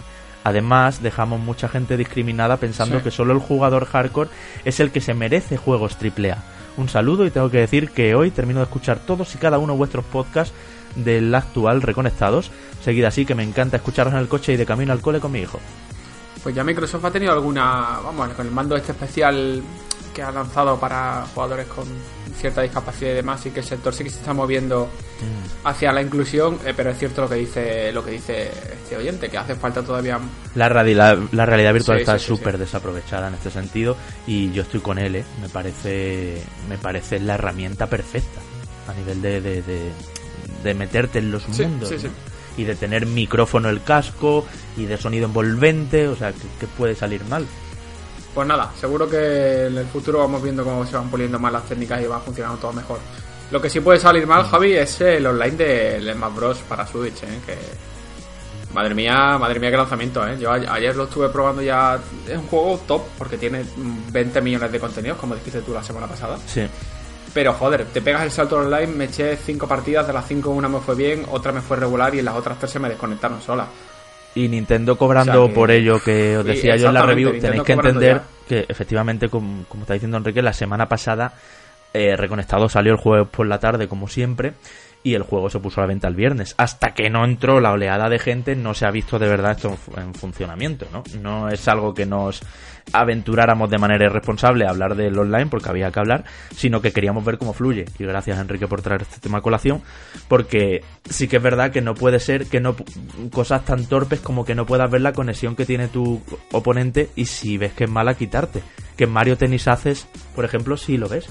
Además, dejamos mucha gente discriminada pensando Sí. que solo el jugador hardcore es el que se merece juegos AAA. Un saludo y tengo que decir que hoy termino de escuchar todos y cada uno de vuestros podcasts del actual Reconectados. Seguid así que me encanta escucharos en el coche y de camino al cole con mi hijo. Pues ya Microsoft ha tenido alguna, vamos, con el mando este especial que ha lanzado para jugadores con cierta discapacidad y demás y que el sector sí que se está moviendo mm. hacia la inclusión eh, pero es cierto lo que dice lo que dice este oyente que hace falta todavía la, realidad la realidad virtual está súper desaprovechada en este sentido y yo estoy con él ¿eh? me parece me parece la herramienta perfecta a nivel de, de, de, meterte en los mundos y de tener micrófono el casco y de sonido envolvente o sea que puede salir mal pues nada, seguro que en el futuro vamos viendo cómo se van puliendo más las técnicas y va funcionando todo mejor. Lo que sí puede salir mal, Javi, es el online de Smash Bros. para Switch, ¿eh? que Madre mía, madre mía, qué lanzamiento, ¿eh? Yo ayer lo estuve probando ya. Es un juego top porque tiene 20 millones de contenidos, como dijiste tú la semana pasada. Sí. Pero joder, te pegas el salto online, me eché 5 partidas, de las 5 una me fue bien, otra me fue regular y las otras 3 se me desconectaron solas y Nintendo cobrando por ello que os decía yo en la review, tenéis que entender que efectivamente, como, está diciendo Enrique, la semana pasada eh, Reconectado salió el jueves por la tarde como siempre y el juego se puso a la venta el viernes. Hasta que no entró la oleada de gente no se ha visto de verdad esto en funcionamiento, ¿no? No es algo que nos aventuráramos de manera irresponsable a hablar del online porque había que hablar, sino que queríamos ver cómo fluye. Y gracias Enrique por traer este tema a colación, porque sí que es verdad que no puede ser que no cosas tan torpes como que no puedas ver la conexión que tiene tu oponente y si ves que es mala quitarte. Que en Mario Tennis haces, por ejemplo, si lo ves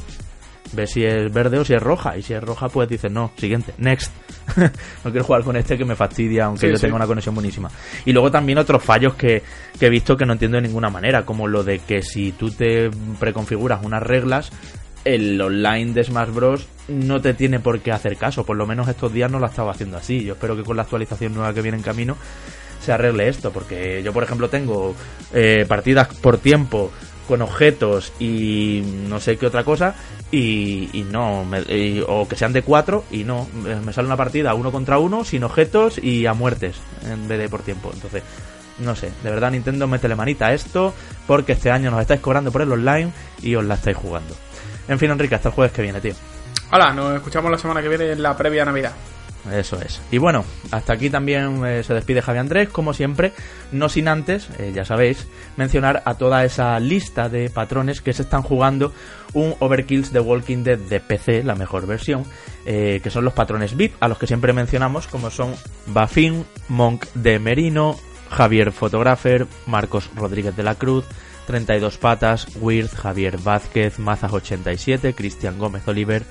ves si es verde o si es roja. Y si es roja, pues dices, no, siguiente, next. [laughs] no quiero jugar con este que me fastidia, aunque yo tenga una conexión buenísima. Y luego también otros fallos que, que, he visto que no entiendo de ninguna manera, como lo de que si tú te preconfiguras unas reglas, el online de Smash Bros. no te tiene por qué hacer caso. Por lo menos estos días no lo estaba haciendo así. Yo espero que con la actualización nueva que viene en camino se arregle esto. Porque yo, por ejemplo, tengo eh, partidas por tiempo con objetos y no sé qué otra cosa y, no, o que sean de cuatro y no, me sale una partida uno contra uno sin objetos y a muertes en vez de por tiempo. Entonces, no sé, de verdad Nintendo métele manita a esto porque este año nos estáis cobrando por el online y os la estáis jugando. En fin, Enrique, hasta el jueves que viene, tío. Hola, nos escuchamos la semana que viene en la previa Navidad. Eso es. Y bueno, hasta aquí también eh, se despide Javi Andrés, como siempre, no sin antes, eh, ya sabéis, mencionar a toda esa lista de patrones que se están jugando un Overkills de Walking Dead de PC, la mejor versión, eh, que son los patrones VIP, a los que siempre mencionamos, como son Bafin, Monk de Merino, Javier Fotografer, Marcos Rodríguez de la Cruz, 32 Patas, Weird, Javier Vázquez, Mazas87, Cristian Gómez Oliver,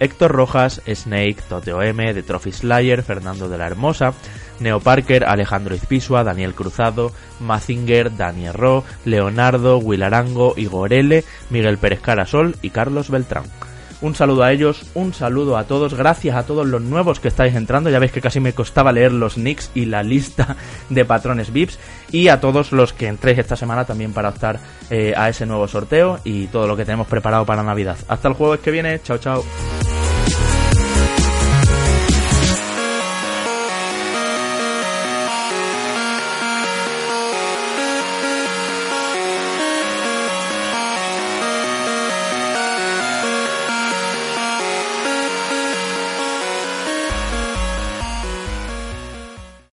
Héctor Rojas, Snake, Toteo M, The Trophy Slayer, Fernando de la Hermosa, Neo Parker, Alejandro Izpisua, Daniel Cruzado, Mazinger, Daniel Ro, Leonardo, Arango, Igor Miguel Pérez Carasol y Carlos Beltrán. Un saludo a ellos, un saludo a todos, gracias a todos los nuevos que estáis entrando, ya veis que casi me costaba leer los nicks y la lista [laughs] de patrones VIPs, y a todos los que entréis esta semana también para optar eh, a ese nuevo sorteo y todo lo que tenemos preparado para Navidad. Hasta el jueves que viene, chao chao.